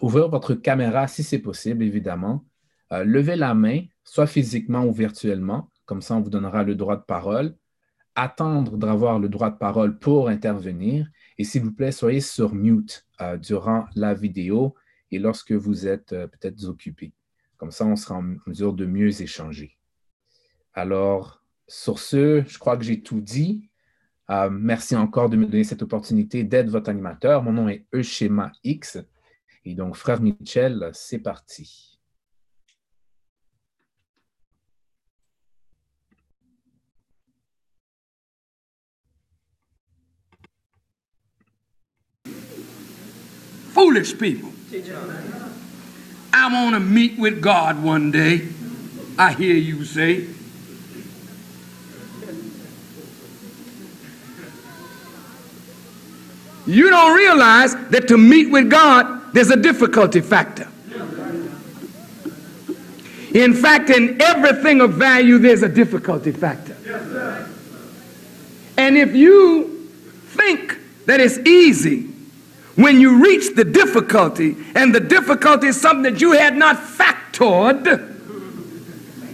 ouvrir votre caméra si c'est possible, évidemment. Euh, levez la main, soit physiquement ou virtuellement, comme ça on vous donnera le droit de parole. Attendre d'avoir le droit de parole pour intervenir. Et s'il vous plaît, soyez sur mute euh, durant la vidéo et lorsque vous êtes euh, peut-être occupé. Comme ça, on sera en mesure de mieux échanger. Alors, sur ce, je crois que j'ai tout dit. merci encore de me donner cette opportunité d'être votre animateur. Mon nom est Euschema X. Et donc, frère Michel, c'est parti. Foolish people. I want to meet with God one day. I hear you say. You don't realize that to meet with God there's a difficulty factor. In fact, in everything of value, there's a difficulty factor. And if you think that it's easy when you reach the difficulty, and the difficulty is something that you had not factored,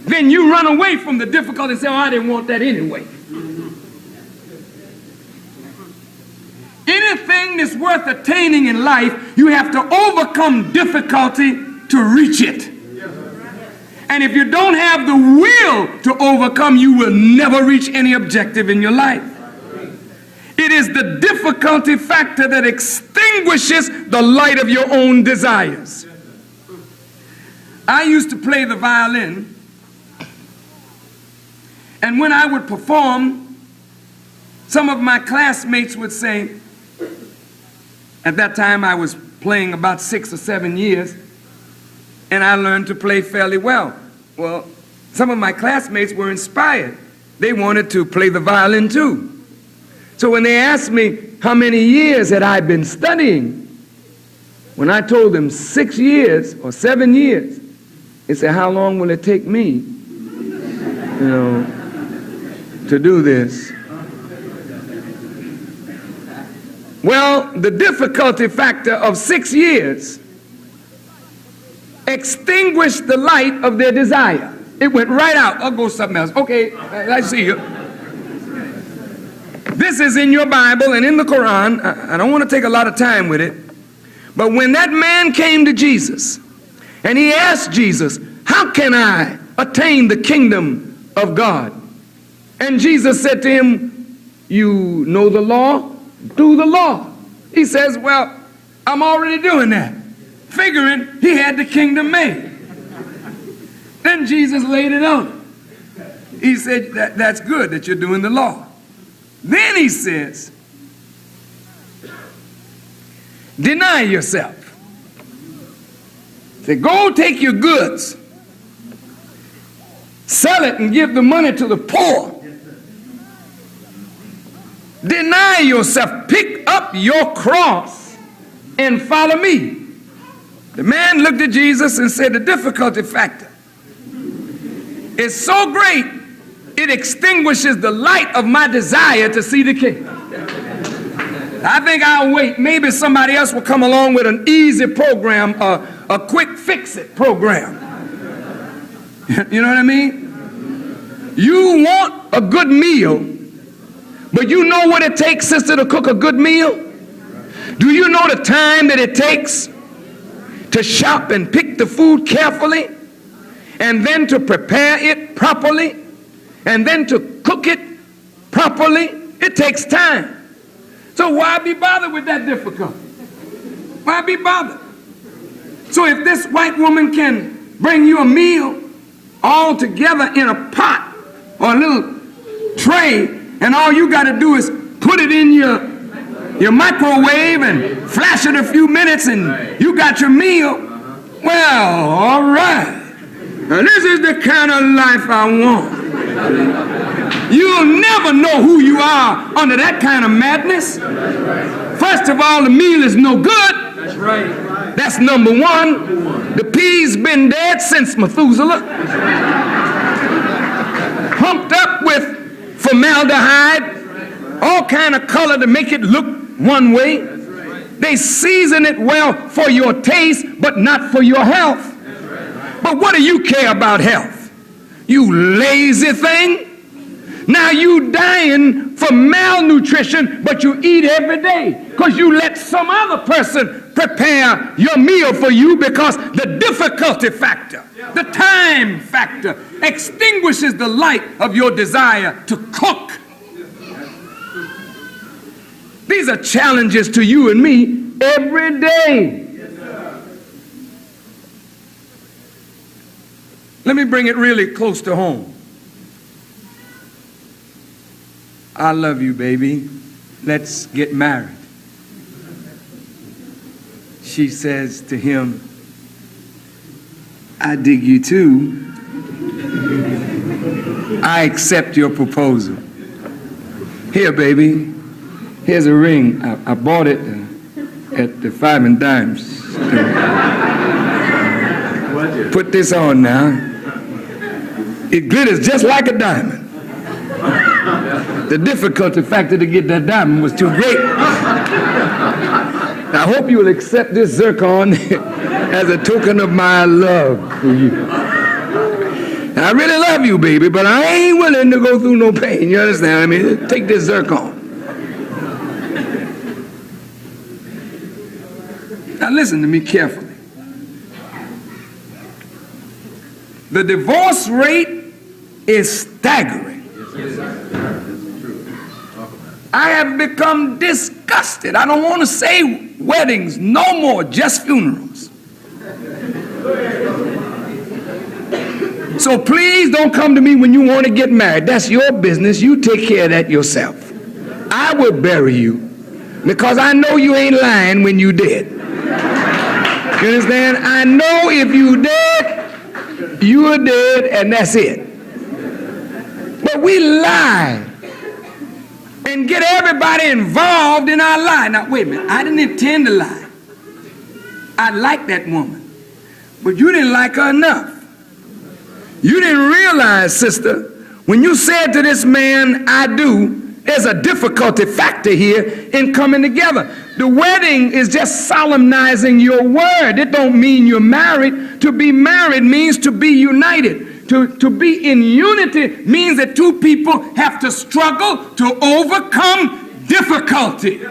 then you run away from the difficulty and say, Oh, I didn't want that anyway. Anything that's worth attaining in life, you have to overcome difficulty to reach it. And if you don't have the will to overcome, you will never reach any objective in your life. It is the difficulty factor that extinguishes the light of your own desires. I used to play the violin, and when I would perform, some of my classmates would say, at that time, I was playing about six or seven years, and I learned to play fairly well. Well, some of my classmates were inspired. They wanted to play the violin too. So when they asked me how many years had I been studying, when I told them six years or seven years, they said, How long will it take me, you know, to do this? Well, the difficulty factor of six years extinguished the light of their desire. It went right out. I'll go something else. Okay, I see you. This is in your Bible and in the Quran. I don't want to take a lot of time with it. But when that man came to Jesus and he asked Jesus, How can I attain the kingdom of God? And Jesus said to him, You know the law? Do the law. He says, Well, I'm already doing that, figuring he had the kingdom made. Then Jesus laid it on him. He said, that, That's good that you're doing the law. Then he says, Deny yourself. Say, Go take your goods, sell it, and give the money to the poor Deny yourself. Pick up your cross and follow me. The man looked at Jesus and said, The difficulty factor is so great, it extinguishes the light of my desire to see the king. I think I'll wait. Maybe somebody else will come along with an easy program, a, a quick fix it program. you know what I mean? You want a good meal but you know what it takes, sister, to cook a good meal? Do you know the time that it takes to shop and pick the food carefully and then to prepare it properly and then to cook it properly? It takes time. So why be bothered with that difficulty? Why be bothered? So if this white woman can bring you a meal all together in a pot or a little tray and all you got to do is put it in your your microwave and flash it a few minutes and you got your meal. Well, all right. Now, this is the kind of life I want. You'll never know who you are under that kind of madness. First of all, the meal is no good. That's right. That's number one. The pea's been dead since Methuselah. Humped up with formaldehyde, all kind of color to make it look one way. They season it well for your taste, but not for your health. But what do you care about health? You lazy thing. Now you dying from malnutrition, but you eat every day because you let some other person prepare your meal for you because the difficulty factor, the time factor extinguishes the light of your desire to cook. These are challenges to you and me every day. Let me bring it really close to home. I love you, baby. Let's get married. She says to him, I dig you too. I accept your proposal. Here, baby, here's a ring. I, I bought it uh, at the Five and Dimes. Put this on now. It glitters just like a diamond. The difficulty factor to get that diamond was too great. I hope you will accept this zircon as a token of my love for you. I really love you, baby, but I ain't willing to go through no pain. You understand? I mean, take this zircon. Now listen to me carefully. The divorce rate is staggering. I have become disgusted. I don't want to say weddings no more, just funerals. So please don't come to me when you want to get married. That's your business. You take care of that yourself. I will bury you because I know you ain't lying when you did. You understand? I know if you dead, you are dead and that's it. But we lie and get everybody involved in our lie. Now, wait a minute. I didn't intend to lie. I like that woman. But you didn't like her enough. You didn't realize, sister, when you said to this man, I do, there's a difficulty factor here in coming together. The wedding is just solemnizing your word. It don't mean you're married. To be married means to be united. To, to be in unity means that two people have to struggle to overcome difficulty.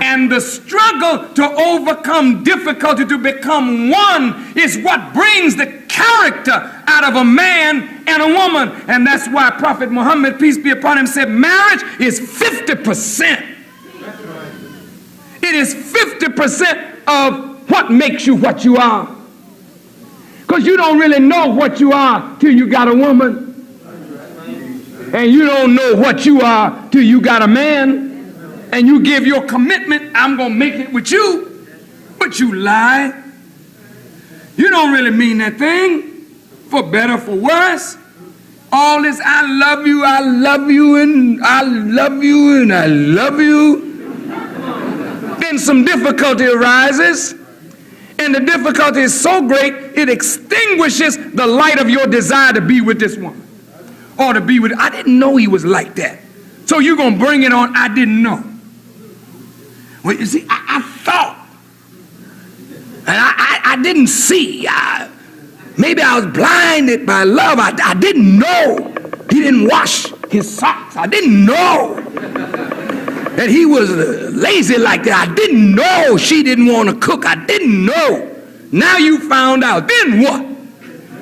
And the struggle to overcome difficulty to become one is what brings the character out of a man and a woman. And that's why Prophet Muhammad, peace be upon him, said marriage is 50%. It is 50% of what makes you what you are. Because you don't really know what you are till you got a woman. And you don't know what you are till you got a man and you give your commitment, I'm going to make it with you, but you lie. You don't really mean that thing, for better, for worse. All this, I love you, I love you, and I love you, and I love you. Then some difficulty arises, and the difficulty is so great, it extinguishes the light of your desire to be with this woman or to be with. I didn't know he was like that. So you're going to bring it on, I didn't know. Well, you see, I, I thought, and I, I, I didn't see. I, maybe I was blinded by love. I, I didn't know he didn't wash his socks. I didn't know that he was lazy like that. I didn't know she didn't want to cook. I didn't know. Now you found out. Then what?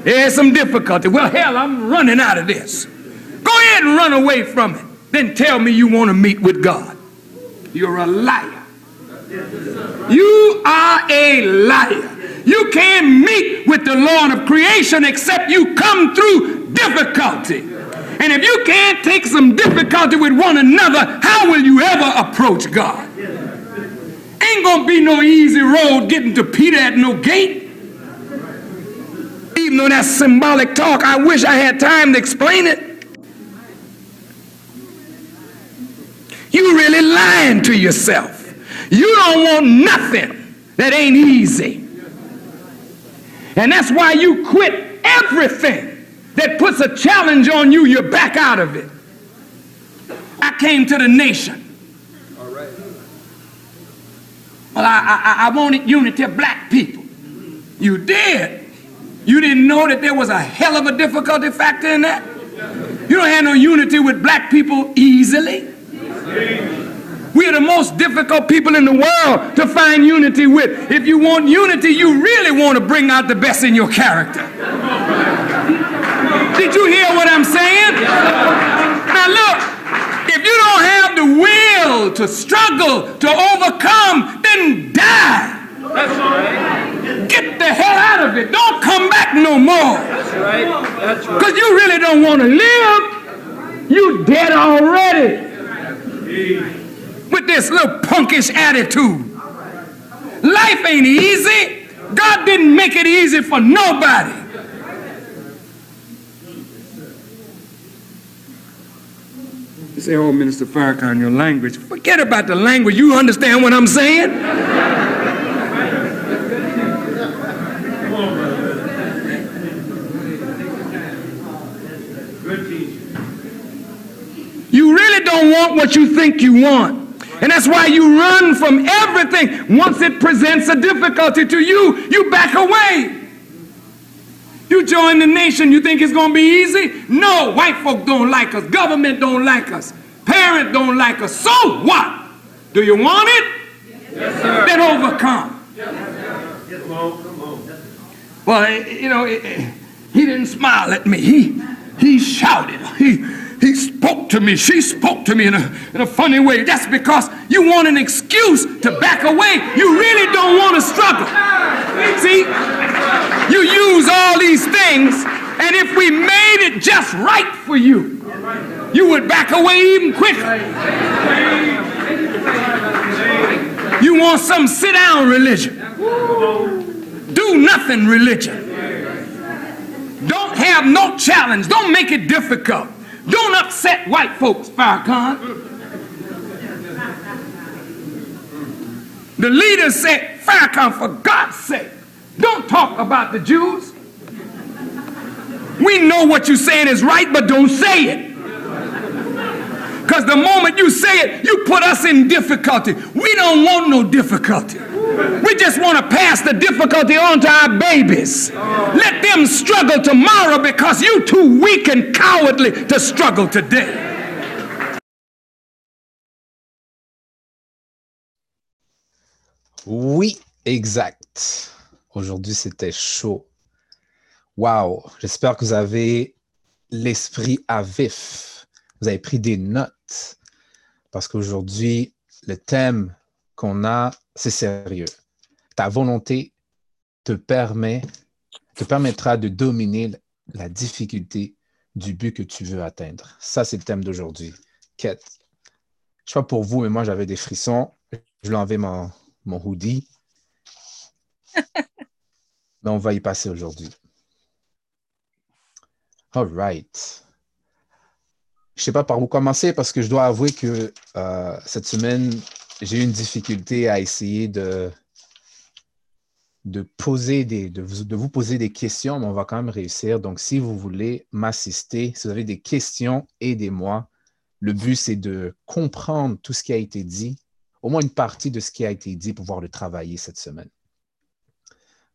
There's some difficulty. Well, hell, I'm running out of this. Go ahead and run away from it. Then tell me you want to meet with God. You're a liar. You are a liar. You can't meet with the Lord of creation except you come through difficulty. And if you can't take some difficulty with one another, how will you ever approach God? Ain't gonna be no easy road getting to Peter at no gate. Even though that's symbolic talk, I wish I had time to explain it. You really lying to yourself. You don't want nothing that ain't easy. And that's why you quit everything that puts a challenge on you, you're back out of it. I came to the nation. Well, I, I, I wanted unity of black people. You did. You didn't know that there was a hell of a difficulty factor in that? You don't have no unity with black people easily. We are the most difficult people in the world to find unity with. If you want unity, you really want to bring out the best in your character. Did you hear what I'm saying? Now look, if you don't have the will to struggle, to overcome, then die. That's right. Get the hell out of it. Don't come back no more. That's right. That's right. Because you really don't want to live. You dead already. With this little punkish attitude. Life ain't easy. God didn't make it easy for nobody. You say, oh, Minister Farrakhan, your language. Forget about the language. You understand what I'm saying? You really don't want what you think you want. And that's why you run from everything. Once it presents a difficulty to you, you back away. You join the nation, you think it's going to be easy? No, white folk don't like us. Government don't like us. Parents don't like us. So what? Do you want it? Yes, sir. Then overcome. Yes, come on, come on. Well, you know, he didn't smile at me. He, he shouted. He, he spoke to me. She spoke to me in a, in a funny way. That's because you want an excuse to back away. You really don't want to struggle. See, you use all these things, and if we made it just right for you, you would back away even quicker. You want some sit down religion, do nothing religion. Don't have no challenge, don't make it difficult. Don't upset white folks, Farrakhan. The leader said, Farrakhan, for God's sake, don't talk about the Jews. We know what you're saying is right, but don't say it. Because the moment you say it, you put us in difficulty. We don't want no difficulty. We just want to pass the difficulty on to our babies. Let them struggle tomorrow because you're too weak and cowardly to struggle today. Oui, exact. Aujourd'hui, c'était chaud. Wow! J'espère que vous avez l'esprit à vif. Vous avez pris des notes. Parce qu'aujourd'hui, le thème qu'on a, c'est sérieux. Ta volonté te permet, te permettra de dominer la difficulté du but que tu veux atteindre. Ça, c'est le thème d'aujourd'hui. Quête. Je sais pas pour vous, mais moi, j'avais des frissons. Je lui enlevé mon, mon hoodie. mais on va y passer aujourd'hui. All right. Je ne sais pas par où commencer parce que je dois avouer que euh, cette semaine, j'ai eu une difficulté à essayer de, de, poser des, de, vous, de vous poser des questions, mais on va quand même réussir. Donc, si vous voulez m'assister, si vous avez des questions, aidez-moi. Le but, c'est de comprendre tout ce qui a été dit, au moins une partie de ce qui a été dit pour pouvoir le travailler cette semaine.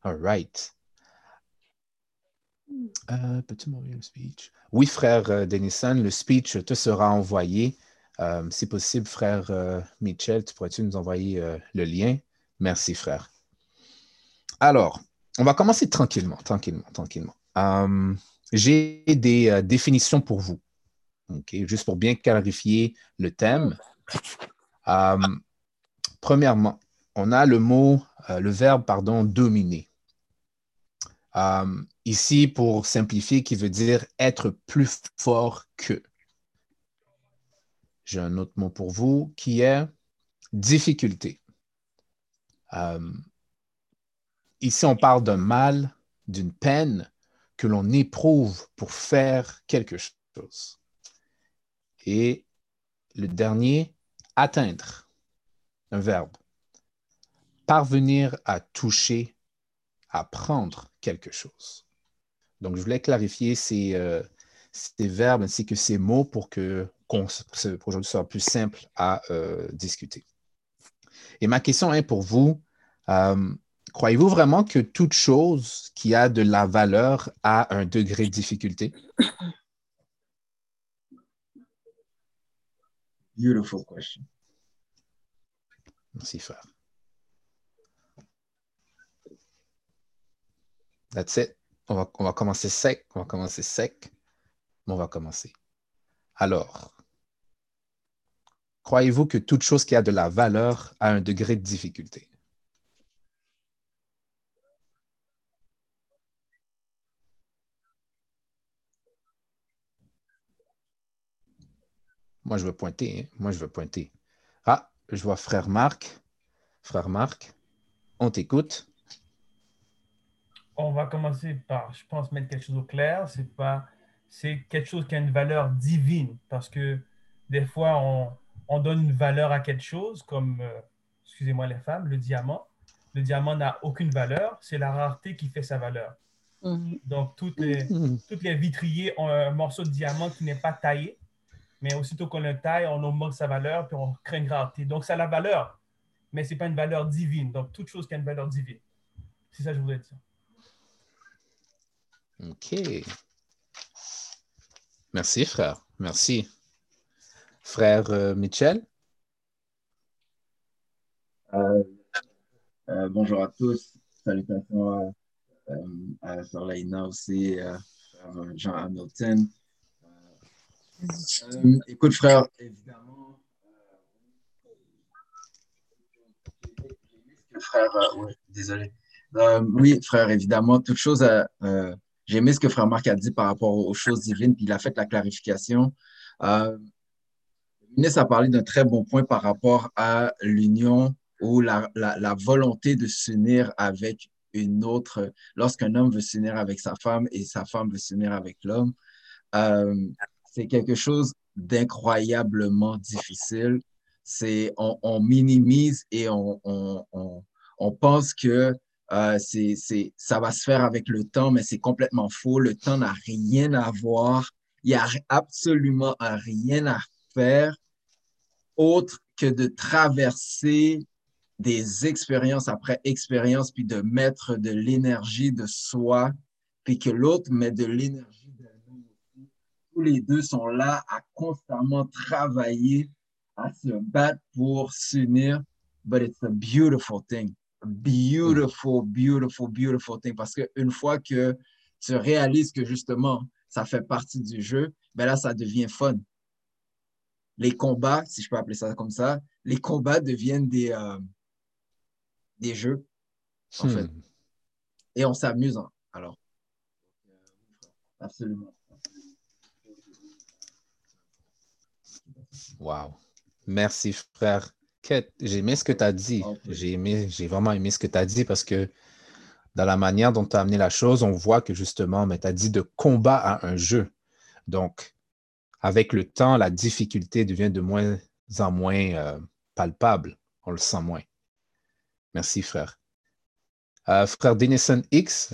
All right. Euh, Peux-tu m'envoyer le speech? Oui, frère euh, Denison, le speech te sera envoyé. Euh, si possible, frère euh, Mitchell, tu pourrais-tu nous envoyer euh, le lien? Merci, frère. Alors, on va commencer tranquillement, tranquillement, tranquillement. J'ai des définitions pour vous, juste pour bien clarifier le thème. premièrement, on a le mot, le verbe, pardon, dominer. ici, pour simplifier, qui veut dire être plus fort que j'ai un autre mot pour vous qui est difficulté. Euh, ici, on parle d'un mal, d'une peine que l'on éprouve pour faire quelque chose. Et le dernier, atteindre, un verbe. Parvenir à toucher, à prendre quelque chose. Donc, je voulais clarifier ces, euh, ces verbes ainsi que ces mots pour que aujourd'hui soit plus simple à euh, discuter. Et ma question est pour vous, euh, croyez-vous vraiment que toute chose qui a de la valeur a un degré de difficulté? Beautiful question. Merci, frère. That's it. On va, on va commencer sec. On va commencer sec. On va commencer. Alors, croyez-vous que toute chose qui a de la valeur a un degré de difficulté? Moi, je veux pointer. Hein. Moi, je veux pointer. Ah, je vois frère Marc. Frère Marc, on t'écoute. On va commencer par, je pense, mettre quelque chose au clair. C'est pas, c'est quelque chose qui a une valeur divine parce que des fois, on, on donne une valeur à quelque chose comme, euh, excusez-moi les femmes, le diamant. Le diamant n'a aucune valeur, c'est la rareté qui fait sa valeur. Mhm. Donc, toutes les, mhm. toutes les vitriers ont un morceau de diamant qui n'est pas taillé mais aussitôt qu'on le taille, on augmente sa valeur, puis on crée une rareté. Donc, ça a la valeur, mais ce n'est pas une valeur divine. Donc, toute chose qui a une valeur divine. C'est ça que je voulais dire. OK. Merci, frère. Merci. Frère euh, Mitchell? Euh, euh, bonjour à tous. Salutations à, à Sœur Laina aussi, à Jean Hamilton. Écoute, frère, évidemment. Frère, euh, désolé. oui, frère, évidemment, toute chose. J'ai aimé ce que frère Marc a dit par rapport aux choses divines, puis il a fait la clarification. Ministre a parlé d'un très bon point par rapport à l'union ou la, la, volonté de s'unir avec une autre, lorsqu'un homme veut s'unir avec sa femme et sa femme veut s'unir avec l'homme c'est quelque chose d'incroyablement difficile. C'est, on, minimise et on, on, pense que euh, c'est, ça va se faire avec le temps, mais c'est complètement faux. Le temps n'a rien à voir. Il n'y a absolument rien à faire autre que de traverser des expériences après expériences, puis de mettre de l'énergie de soi, puis que l'autre met de l'énergie tous les deux sont là à constamment travailler, à se battre pour s'unir. But it's a beautiful thing. beautiful, beautiful, beautiful thing. Parce qu'une fois que tu réalises que justement, ça fait partie du jeu, ben là, ça devient fun. Les combats, si je peux appeler ça comme ça, les combats deviennent des, euh, des jeux, en fait. Hmm. Et on s'amuse, hein, alors. Absolument. Wow. Merci, frère. J'ai aimé ce que tu as dit. J'ai aimé, j'ai vraiment aimé ce que tu as dit parce que dans la manière dont tu as amené la chose, on voit que justement, tu as dit de combat à un jeu. Donc, avec le temps, la difficulté devient de moins en moins euh, palpable. On le sent moins. Merci, frère. Euh, frère Denison X,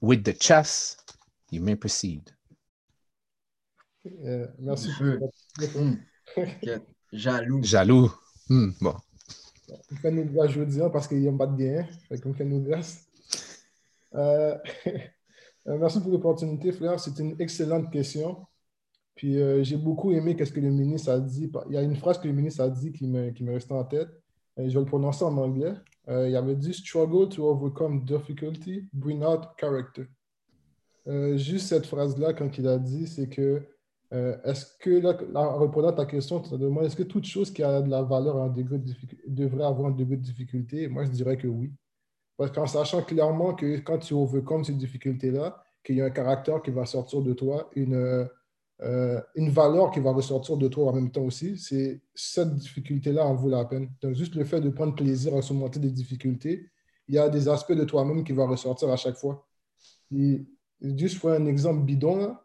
with the chess, you may proceed. Euh, merci. Hum. Jaloux. Jaloux. Hmm, bon. Il fait nous je veux dire, parce qu'il n'y a pas de bien. Comme fait nous euh, euh, merci pour l'opportunité, frère. C'est une excellente question. Puis j'ai beaucoup aimé ce que le ministre a dit. Il y a une phrase que le ministre a dit qui me, qui me restait en tête. je vais le prononcer en anglais. il avait dit Struggle to overcome difficulty, bring out character. juste cette phrase-là, quand il a dit, c'est que euh, est-ce que, en répondant à ta question, tu te demandes est-ce que toute chose qui a de la valeur un degré devrait avoir un degré de difficulté? Moi, je dirais que oui. Parce qu'en sachant clairement que quand tu overcomes ces difficultés-là, qu'il y a un caractère qui va sortir de toi, une, euh, une valeur qui va ressortir de toi en même temps aussi, c'est cette difficulté-là en vaut la peine. Donc, juste le fait de prendre plaisir à surmonter des difficultés, il y a des aspects de toi-même qui vont ressortir à chaque fois. Et juste pour un exemple bidon, là,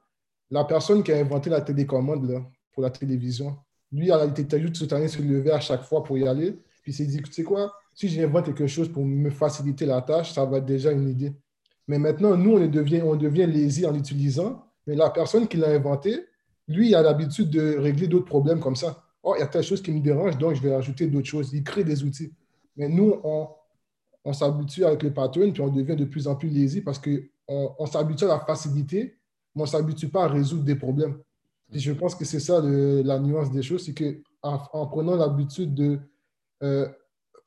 la personne qui a inventé la télécommande pour la télévision, lui, il été juste toute année se lever à chaque fois pour y aller. Puis il s'est dit, tu sais quoi, si j'invente quelque chose pour me faciliter la tâche, ça va être déjà une idée. Mais maintenant, nous, on devient, on devient en l'utilisant. Mais la personne qui l'a inventé, lui, il a l'habitude de régler d'autres problèmes comme ça. oh, il y a telle chose qui me dérange, donc je vais ajouter d'autres choses. Il crée des outils. Mais nous, on, s'habitue avec le pattern, puis on devient de plus en plus lazy parce qu'on on, s'habitue à la facilité, mais on ne s'habitue pas à résoudre des problèmes. Et je pense que c'est ça la nuance des choses, c'est qu'en en, prenant l'habitude de euh,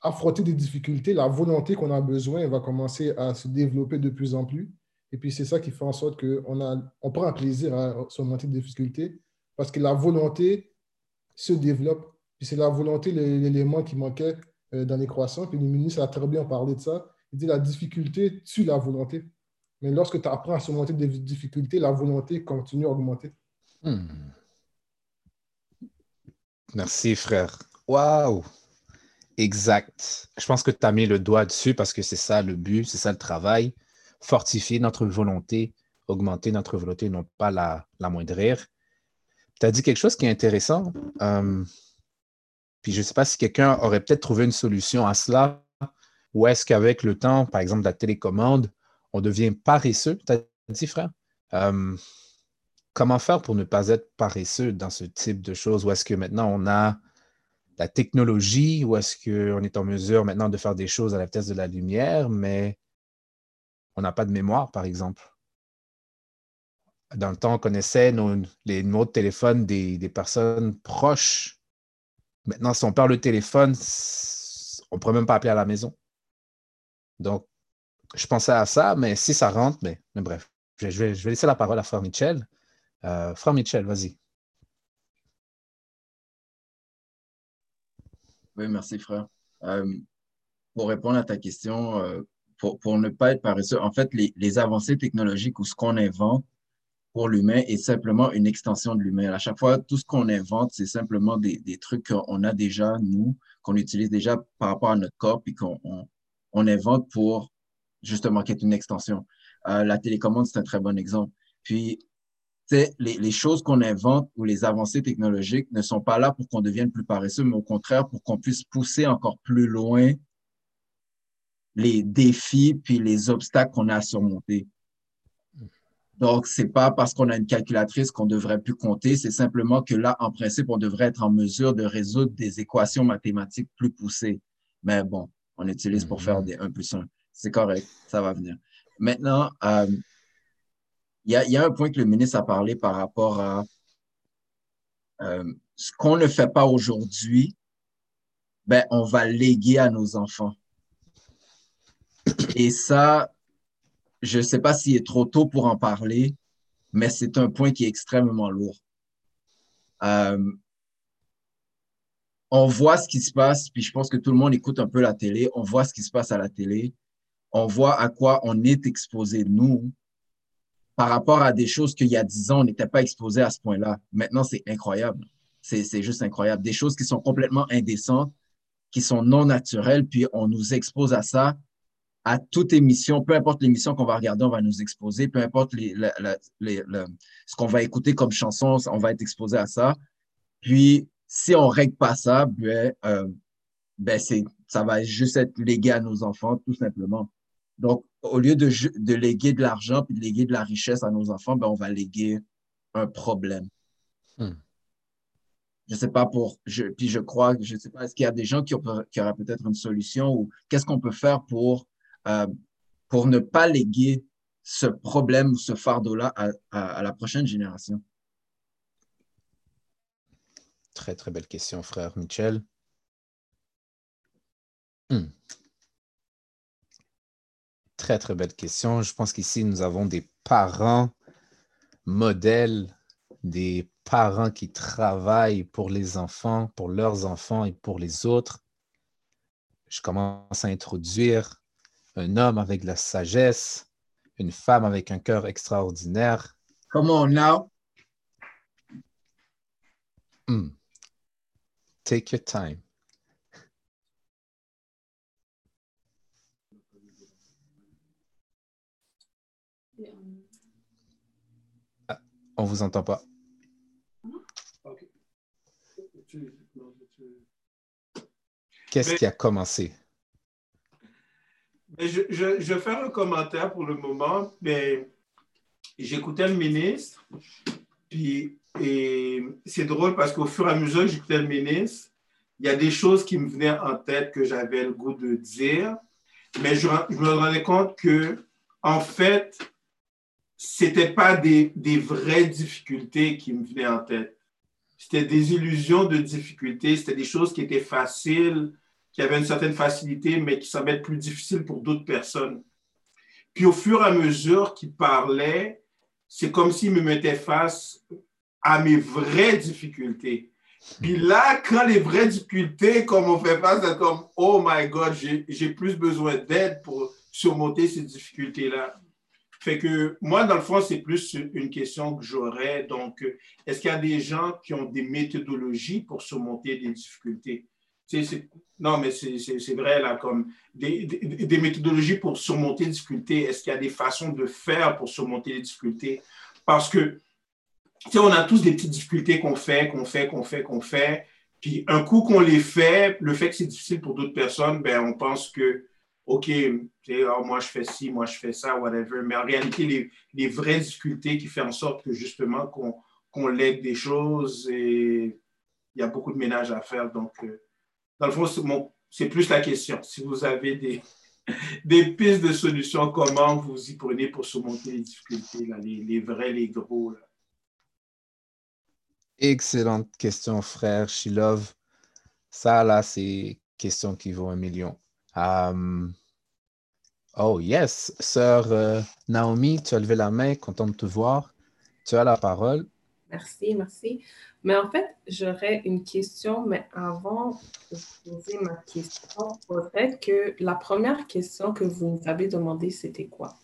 affronter des difficultés, la volonté qu'on a besoin va commencer à se développer de plus en plus. Et puis c'est ça qui fait en sorte qu'on on prend un plaisir à surmonter des difficultés parce que la volonté se développe. Puis c'est la volonté, l'élément qui manquait euh, dans les croissants. Puis le ministre a très bien parlé de ça. Il dit la difficulté tue la volonté. Mais lorsque tu apprends à surmonter des difficultés, la volonté continue à augmenter. Hmm. Merci, frère. Waouh! Exact. Je pense que tu as mis le doigt dessus parce que c'est ça le but, c'est ça le travail. Fortifier notre volonté, augmenter notre volonté, non pas la, la moindrir. Tu as dit quelque chose qui est intéressant. Euh, puis je ne sais pas si quelqu'un aurait peut-être trouvé une solution à cela, ou est-ce qu'avec le temps, par exemple, la télécommande, on devient paresseux, tu as dit, frère? Euh, comment faire pour ne pas être paresseux dans ce type de choses? Ou est-ce que maintenant on a la technologie, ou est-ce qu'on est en mesure maintenant de faire des choses à la vitesse de la lumière, mais on n'a pas de mémoire, par exemple? Dans le temps, on connaissait les numéros de téléphone des, personnes proches Maintenant, si on perd le téléphone, on ne pourrait même pas appeler à la maison. Donc, je pensais à ça, mais si ça rentre, mais, bref, je vais, je vais, laisser la parole à Frère Michel. Euh, Frère Michel, vas-y. Oui, merci, frère. Euh, pour répondre à ta question, euh, pour, ne pas être paresseux, en fait, les, les avancées technologiques ou ce qu'on invente, pour l'humain est simplement une extension de l'humain. À chaque fois, tout ce qu'on invente, c'est simplement des, des trucs qu'on a déjà, nous, qu'on utilise déjà par rapport à notre corps, puis qu'on on, invente pour justement qu'il y ait une extension. Euh, la télécommande, c'est un très bon exemple. Puis, les, les choses qu'on invente ou les avancées technologiques ne sont pas là pour qu'on devienne plus paresseux, mais au contraire pour qu'on puisse pousser encore plus loin les défis puis les obstacles qu'on a à surmonter. Donc, c'est pas parce qu'on a une calculatrice qu'on devrait plus compter, c'est simplement que là, en principe, on devrait être en mesure de résoudre des équations mathématiques plus poussées. Mais bon, on utilise pour faire mhm. des 1 plus 1. C'est correct, ça va venir. Maintenant, euh, il y, a, un point que le ministre a parlé par rapport à euh, ce qu'on ne fait pas aujourd'hui, ben, on va léguer à nos enfants. Et ça, je ne sais pas s'il est trop tôt pour en parler, mais c'est un point qui est extrêmement lourd. Euh, on voit ce qui se passe, puis je pense que tout le monde écoute un peu la télé, on voit ce qui se passe à la télé, on voit à quoi on est exposé, nous, par rapport à des choses qu'il y a dix ans, on n'était pas exposé à ce point-là. Maintenant, c'est incroyable. C'est juste incroyable. Des choses qui sont complètement indécentes, qui sont non naturelles, puis on nous expose à ça à toute émission, peu importe l'émission qu'on va regarder, on va nous exposer, peu importe les, ce qu'on va écouter comme chanson, on va être exposé à ça. Puis, si on ne règle pas ça, ben, euh, ben ça va juste être légué à nos enfants, tout simplement. Donc, au lieu de, de léguer de l'argent puis de léguer de la richesse à nos enfants, ben, on va léguer un problème. Hmm. Je ne sais pas pour, je, puis je crois, je ne sais pas, est-ce qu'il y a des gens qui, qui auraient peut-être une solution ou qu'est-ce qu'on peut faire pour euh, pour ne pas léguer ce problème ou ce fardeau-là à, la prochaine génération? Très, très belle question, frère Michel. Hmm. Très, très belle question. Je pense qu'ici, nous avons des parents modèles, des parents qui travaillent pour les enfants, pour leurs enfants et pour les autres. Je commence à introduire un homme avec de la sagesse, une femme avec un cœur extraordinaire. Come on now. Hmm. Take your time. Ah, on vous entend pas. Qu'est-ce qui a commencé? Je, je, je, faire un commentaire pour le moment, mais j'écoutais le ministre, puis et c'est drôle parce qu'au fur et à mesure que j'écoutais le ministre, il y a des choses qui me venaient en tête que j'avais le goût de dire, mais je, me rendais compte que, en fait, c'était pas des, des, vraies difficultés qui me venaient en tête. C'était des illusions de difficultés, c'était des choses qui étaient faciles, qui avaient une certaine facilité, mais qui semblaient être plus difficiles pour d'autres personnes. Puis au fur et à mesure qu'il parlait, c'est comme s'il me mettait face à mes vraies difficultés. Puis là, quand les vraies difficultés, comme on fait face, c'est comme, oh my God, j'ai plus besoin d'aide pour surmonter ces difficultés-là. Fait que moi, dans le fond, c'est plus une question que j'aurais. Donc, est-ce qu'il y a des gens qui ont des méthodologies pour surmonter des difficultés? Non, mais c'est vrai, là, comme des, des, méthodologies pour surmonter les difficultés. Est-ce qu'il y a des façons de faire pour surmonter les difficultés? Parce que on a tous des petites difficultés qu'on fait, qu'on fait, qu'on fait, qu'on fait. Puis un coup qu'on les fait, le fait que c'est difficile pour d'autres personnes, ben, on pense que, OK, oh, moi je fais ci, moi je fais ça, whatever. Mais en réalité, les, les vraies difficultés qui font en sorte que justement qu'on qu'on lègue des choses et il y a beaucoup de ménage à faire. Donc, euh, dans le fond, c'est plus la question. Si vous avez des, pistes de solutions, comment vous y prenez pour surmonter les difficultés, là, les, les vrais, les gros. Excellente question, frère Shilov. Ça, là, c'est question qui vaut un million. Um, oh, yes. Sœur euh, Naomi, tu as levé la main, content de te voir. Tu as la parole. Merci, merci. Mais en fait, j'aurais une question, mais avant de poser ma question, faudrait que la première question que vous nous avez demandé, c'était quoi?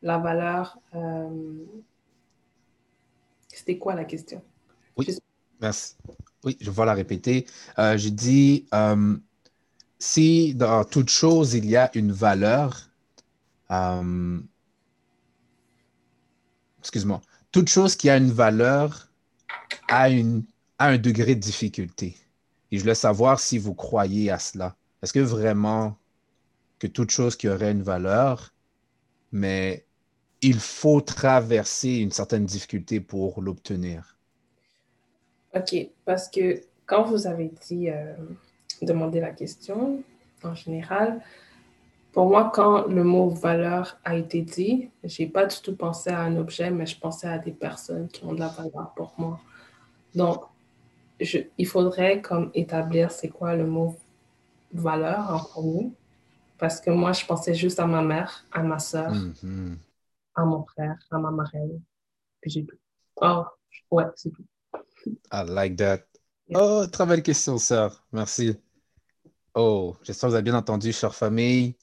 La valeur. Euh, c'était quoi la question? Oui, merci. Oui, je vais la répéter. Euh, je dis, euh, si dans toute chose, il y a une valeur, excuse-moi, toute chose qui a une valeur a, une, a un degré de difficulté. Et je voulais savoir si vous croyez à cela. Est-ce que vraiment que toute chose qui aurait une valeur, mais il faut traverser une certaine difficulté pour l'obtenir? OK, parce que quand vous avez dit, euh, la question, en général, pour moi, quand le mot valeur a été dit, j'ai pas du tout pensé à un objet, mais je pensais à des personnes qui ont de la valeur pour moi. Donc, je, il faudrait comme établir c'est quoi le mot valeur en premier. Parce que moi, je pensais juste à ma mère, à ma soeur, mm-hmm. à mon frère, à ma marraine. Puis j'ai tout. Oh, ouais, c'est tout. I like that. Oh, très belle question, sœur. Merci. Oh, j'espère que vous avez bien entendu, chère famille.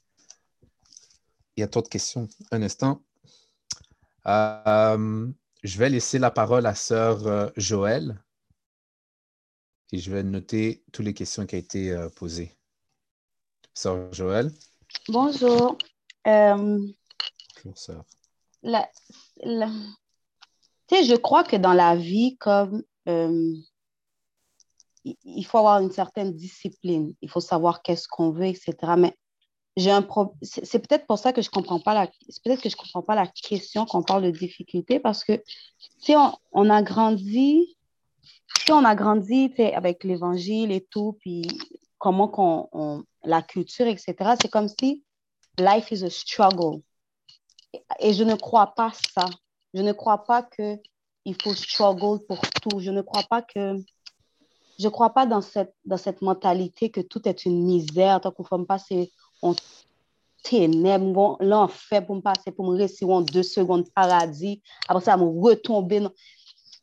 Il y a de questions? Un instant. Euh, je vais laisser la parole à sœur euh, Joël et je vais noter toutes les questions qui ont été euh, posées. Sœur Joël. Bonjour. Bonjour, sœur. je crois que dans la vie, comme il faut avoir une certaine discipline. Il faut savoir qu'est-ce qu'on veut, etc. Mais j'ai un c'est peut-être pour ça que je comprends pas la peut-être que je comprends pas la question quand on parle de difficulté parce que si on, a grandi si on a grandi avec l'évangile et tout puis comment qu'on la culture etc c'est comme si life is a struggle et je ne crois pas ça je ne crois pas que il faut struggle pour tout. Je ne crois pas que je crois pas dans cette, dans cette mentalité que tout est une misère. Tant qu'on fait pas, c'est on ténèbres, l'enfer pour me passer, pour me rester en deux secondes paradis. Après ça, me retomber.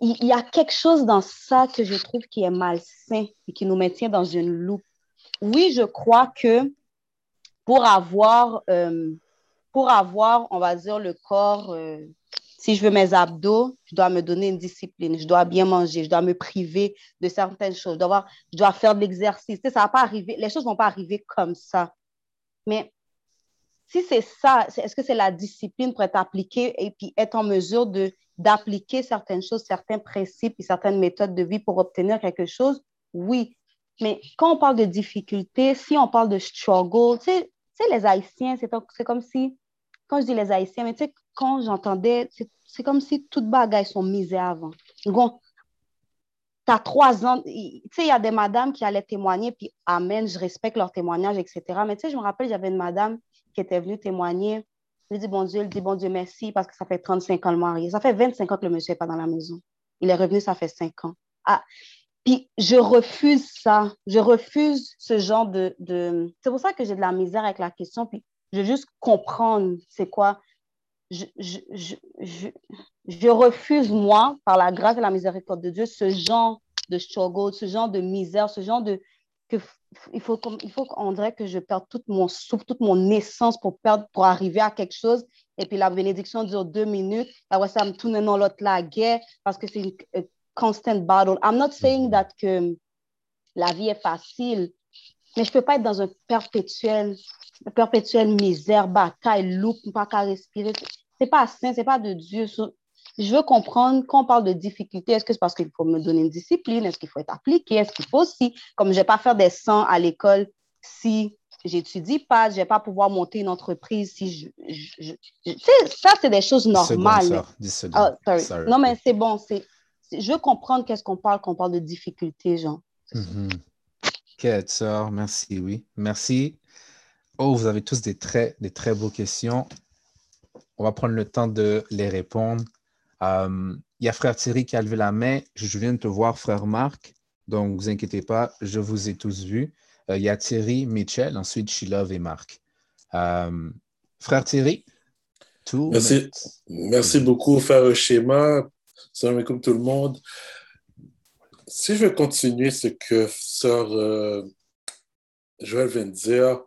Il, y a quelque chose dans ça que je trouve qui est malsain et qui nous maintient dans une loupe. Oui, je crois que pour avoir, euh, pour avoir, on va dire, le corps euh, si je veux mes abdos, je dois me donner une discipline, je dois bien manger, je dois me priver de certaines choses, je dois, je dois faire de l'exercice. Ça va pas arriver, les choses ne vont pas arriver comme ça. Mais si c'est ça, est-ce que c'est la discipline pour être appliquée et puis être en mesure de, d'appliquer certaines choses, certains principes et certaines méthodes de vie pour obtenir quelque chose? Oui. Mais quand on parle de difficulté, si on parle de struggle, tu sais, les Haïtiens, c'est comme si, quand je dis les Haïtiens, mais tu sais, quand j'entendais, c'est comme si toutes bagailles sont mises avant. Tu trois ans. Tu sais, il y a des madames qui allaient témoigner, puis Amen, je respecte leur témoignage, etc. Mais tu sais, je me rappelle, j'avais une madame qui était venue témoigner. Je dit, bon Dieu, elle dit, bon Dieu, merci, parce que ça fait 35 ans le marié. Ça fait 25 ans que le monsieur n'est pas dans la maison. Il est revenu, ça fait 5 ans. Ah, puis je refuse ça. Je refuse ce genre de. de... C'est pour ça que j'ai de la misère avec la question. Puis je veux juste comprendre c'est quoi. Je, je, je, je, refuse, moi, par la grâce et la miséricorde de Dieu, ce genre de struggle, ce genre de misère, ce genre de. Que il faut, il faut qu'on dirait que je perde tout mon souffle, toute mon essence pour, perdre, pour arriver à quelque chose. Et puis la bénédiction dure deux minutes. Après ça, me tourne dans l'autre la guerre parce que c'est une constant battle. I'm not saying that que la vie est facile, mais je ne peux pas être dans un perpétuel, une perpétuelle misère, bataille, loup, pas qu'à respirer. C'est pas sain, c'est pas de Dieu. Je veux comprendre quand on parle de difficulté, est-ce que c'est parce qu'il faut me donner une discipline? Est-ce qu'il faut être appliqué? Est-ce qu'il faut aussi, comme je ne vais pas faire des 100 à l'école si j'étudie pas, je ne vais pas pouvoir monter une entreprise si je. je, ça, c'est des choses normales. Ah, non, mais c'est bon. C'est, je veux comprendre qu'est-ce qu'on parle quand on parle de difficulté, genre. Mm -hmm. merci, oui. Merci. Oh, vous avez tous des très, des très beaux questions. On va prendre le temps de les répondre. Euh, il y a frère Thierry qui a levé la main. Je viens de te voir, frère Marc. Donc, ne vous inquiétez pas, je vous ai tous vus. Euh, il y a Thierry, Mitchell, ensuite Shilov et Marc. Euh, frère Thierry, tout. Merci, merci beaucoup, frère Schéma. Salam comme tout le monde. Si je veux continuer ce que sœur Joël vient de dire,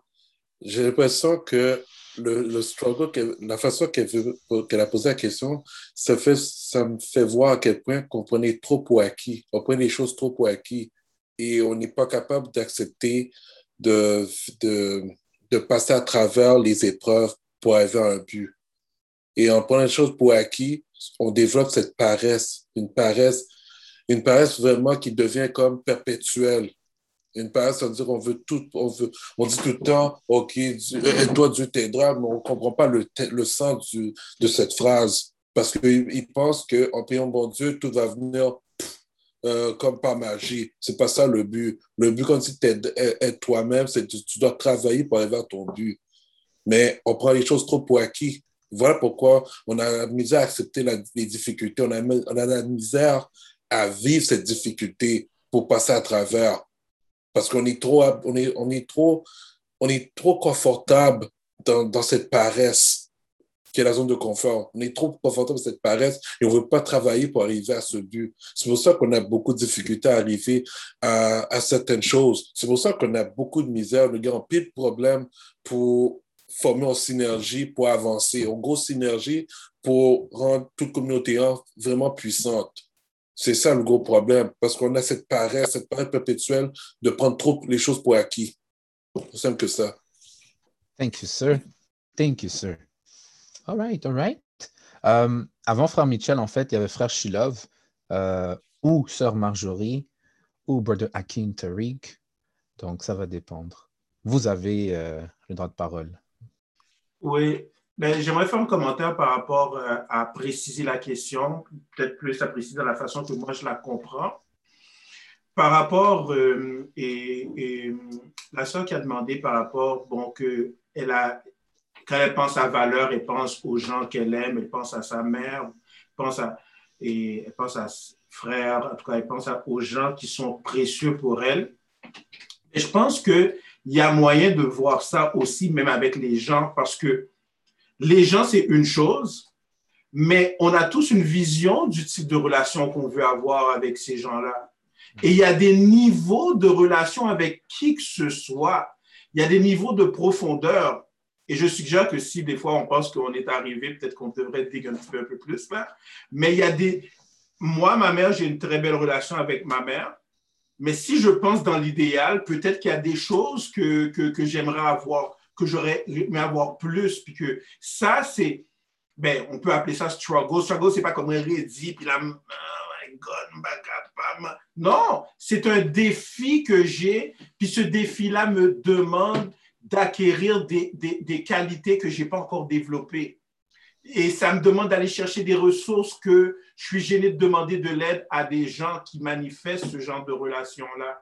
j'ai l'impression que le, le struggle, la façon qu'elle a posé la question, ça, fait, ça me fait voir à quel point qu'on prenait trop pour acquis. On prenait les choses trop pour acquis et on n'est pas capable d'accepter de, de, de, passer à travers les épreuves pour arriver à un but. Et en prenant les choses pour acquis, on développe cette paresse, une paresse, une paresse vraiment qui devient comme perpétuelle. Une paresse, ça veut dire qu'on veut tout, on, veut, on dit tout le temps, OK, toi, Dieu t'aidera, mais on ne comprend pas le, le sens du, de cette phrase. Parce qu'ils pensent qu'en priant bon Dieu, tout va venir euh, comme par magie. C'est pas ça le but. Le but, quand tu es toi-même, c'est que tu dois travailler pour arriver à ton but. Mais on prend les choses trop pour acquis. Voilà pourquoi on a la misère à accepter les difficultés. On a, on a la misère à vivre cette difficulté pour passer à travers parce qu'on est trop, on est, on est trop, on est trop confortable dans, dans, cette paresse qui est la zone de confort. On est trop confortable dans cette paresse et on ne veut pas travailler pour arriver à ce but. C'est pour ça qu'on a beaucoup de difficultés à arriver à, certaines choses. C'est pour ça qu'on a beaucoup de misère. On pile de problèmes pour former en synergie pour avancer, en grosse synergie pour rendre toute communauté vraiment puissante. C'est ça le gros problème, parce qu'on a cette paresse, cette paresse perpétuelle de prendre trop les choses pour acquis. C'est simple que ça. Thank you, sir. Thank you, sir. All right, all right. Um, avant Frère Mitchell, en fait, il y avait Frère Shilov euh, ou Sœur Marjorie ou Brother Akin Tariq. Donc, ça va dépendre. Vous avez euh, le droit de parole. Oui, j'aimerais faire un commentaire par rapport euh, à préciser la question, peut-être plus à préciser dans la façon que moi je la comprends. Par rapport, euh, et, la soeur qui a demandé par rapport, bon, que elle a, quand elle pense à valeur, elle pense aux gens qu'elle aime, elle pense à sa mère, pense à, et elle pense à frère, en tout cas, elle pense aux gens qui sont précieux pour elle. Je pense qu'il y a moyen de voir ça aussi, même avec les gens, parce que les gens, c'est une chose, mais on a tous une vision du type de relation qu'on veut avoir avec ces gens-là. Et il y a des niveaux de relation avec qui que ce soit. Il y a des niveaux de profondeur. Et je suggère que si des fois on pense qu'on est arrivé, peut-être qu'on devrait dig un peu, plus là. Mais il y a des. Moi, ma mère, j'ai une très belle relation avec ma mère. Mais si je pense dans l'idéal, peut-être qu'il y a des choses que, que j'aimerais avoir que j'aurais aimé avoir plus. Puis que ça, c'est, ben, on peut appeler ça struggle. Struggle, c'est pas comme un rédit, puis là, oh my God, non, c'est un défi que j'ai, puis ce défi-là me demande d'acquérir des, des, des, qualités que je n'ai pas encore développées. et ça me demande d'aller chercher des ressources que je suis gêné de demander de l'aide à des gens qui manifestent ce genre de relation-là.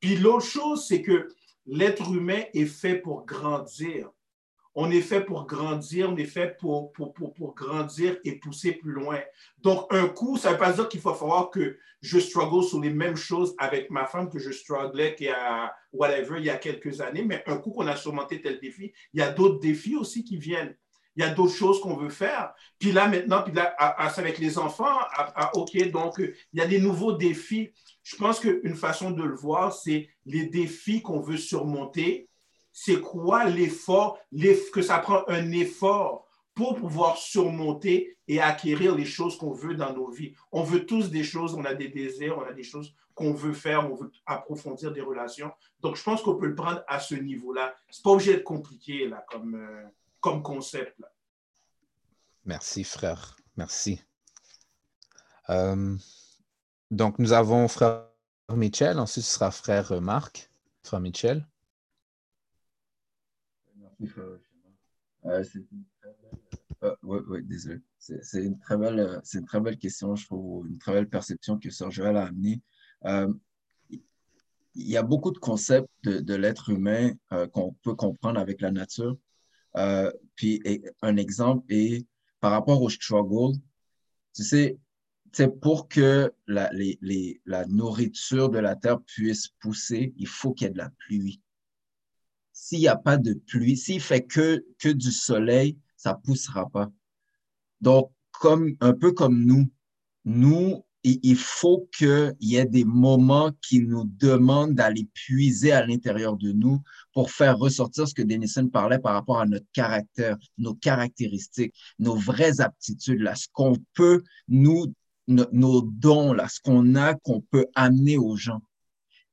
Puis l'autre chose, c'est que l'être humain est fait pour grandir. On est fait pour grandir, on est fait pour, grandir et pousser plus loin. Donc, un coup, ça ne veut pas dire qu'il faut falloir que je struggle sur les mêmes choses avec ma femme que je strugglais qu'il whatever, il y a quelques années, mais un coup qu'on a surmonté tel défi, il y a d'autres défis aussi qui viennent il y a d'autres choses qu'on veut faire. Puis là, maintenant, puis là, avec les enfants, OK, donc il y a des nouveaux défis. Je pense qu'une façon de le voir, c'est les défis qu'on veut surmonter. C'est quoi l'effort, que ça prend un effort pour pouvoir surmonter et acquérir les choses qu'on veut dans nos vies. On veut tous des choses, on a des désirs, on a des choses qu'on veut faire, on veut approfondir des relations. Donc, je pense qu'on peut le prendre à ce niveau-là. Ce n'est pas obligé d'être compliqué là, comme, euh, comme concept. Merci, frère. Merci. Euh, donc, nous avons frère Michel. Ensuite, ce sera frère Marc. Frère Michel. Merci, frère. Euh, euh, oui, désolé. C'est une, très belle, une très belle question, je trouve, une très belle perception que Sœur Joël a amenée. il y a beaucoup de concepts de, de l'être humain qu'on peut comprendre avec la nature, euh, puis un exemple est par rapport au struggle, tu sais, c'est pour que la, les, la nourriture de la terre puisse pousser, il faut qu'il y ait de la pluie. S'il n'y a pas de pluie, s'il fait que, que du soleil, ça ne poussera pas. Donc, comme, un peu comme nous, nous, il faut qu'il y ait des moments qui nous demandent d'aller puiser à l'intérieur de nous pour faire ressortir ce que Denison parlait par rapport à notre caractère, nos caractéristiques, nos vraies aptitudes, là, ce qu'on peut, nous, nos dons, là, ce qu'on a, qu'on peut amener aux gens.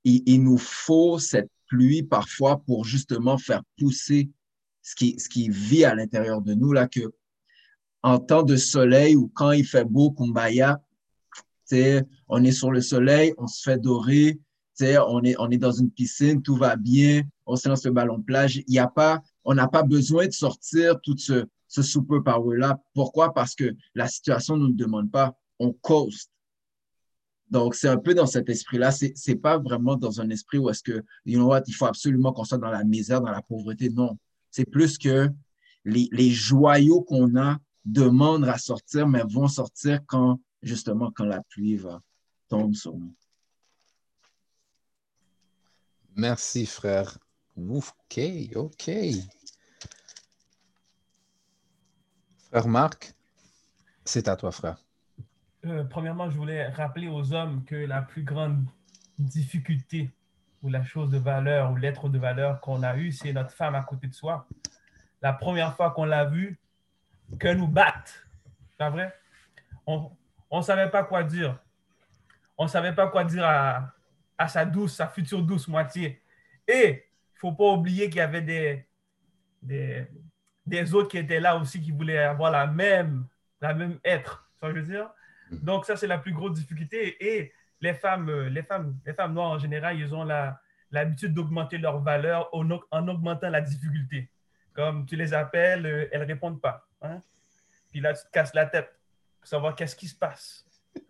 Il, il, nous faut cette pluie parfois pour justement faire pousser ce qui, ce qui vit à l'intérieur de nous, là, que en temps de soleil ou quand il fait beau, Kumbaya, on est sur le soleil, on se fait dorer, on est, on est dans une piscine, tout va bien, on se lance le ballon plage. Il y a pas, on n'a pas besoin de sortir tout ce, ce super power-là. Pourquoi? Parce que la situation ne nous demande pas. On coast. Donc, c'est un peu dans cet esprit-là. C'est, c'est pas vraiment dans un esprit où est-ce que, il faut absolument qu'on soit dans la misère, dans la pauvreté. Non. C'est plus que les, les joyaux qu'on a demandent à sortir, mais vont sortir quand justement quand la pluie va tomber sur nous. Merci, frère. OK, OK. Frère Marc, c'est à toi, frère. Euh, premièrement, je voulais rappeler aux hommes que la plus grande difficulté ou la chose de valeur ou l'être de valeur qu'on a eu, c'est notre femme à côté de soi. La première fois qu'on l'a vue, que nous batte. C'est vrai? On, on ne savait pas quoi dire. On ne savait pas quoi dire à, sa douce, sa future douce moitié. Et il ne faut pas oublier qu'il y avait des, des, autres qui étaient là aussi qui voulaient avoir la même, la même être. Ça, je veux dire? Donc, ça, c'est la plus grosse difficulté. Et les femmes, les femmes, les femmes noires en général, ils ont l'habitude d'augmenter leur valeur en, augmentant la difficulté. Comme tu les appelles, euh, elles ne répondent pas. Hein. Puis là, tu te casses la tête pour savoir qu'est-ce qui se passe.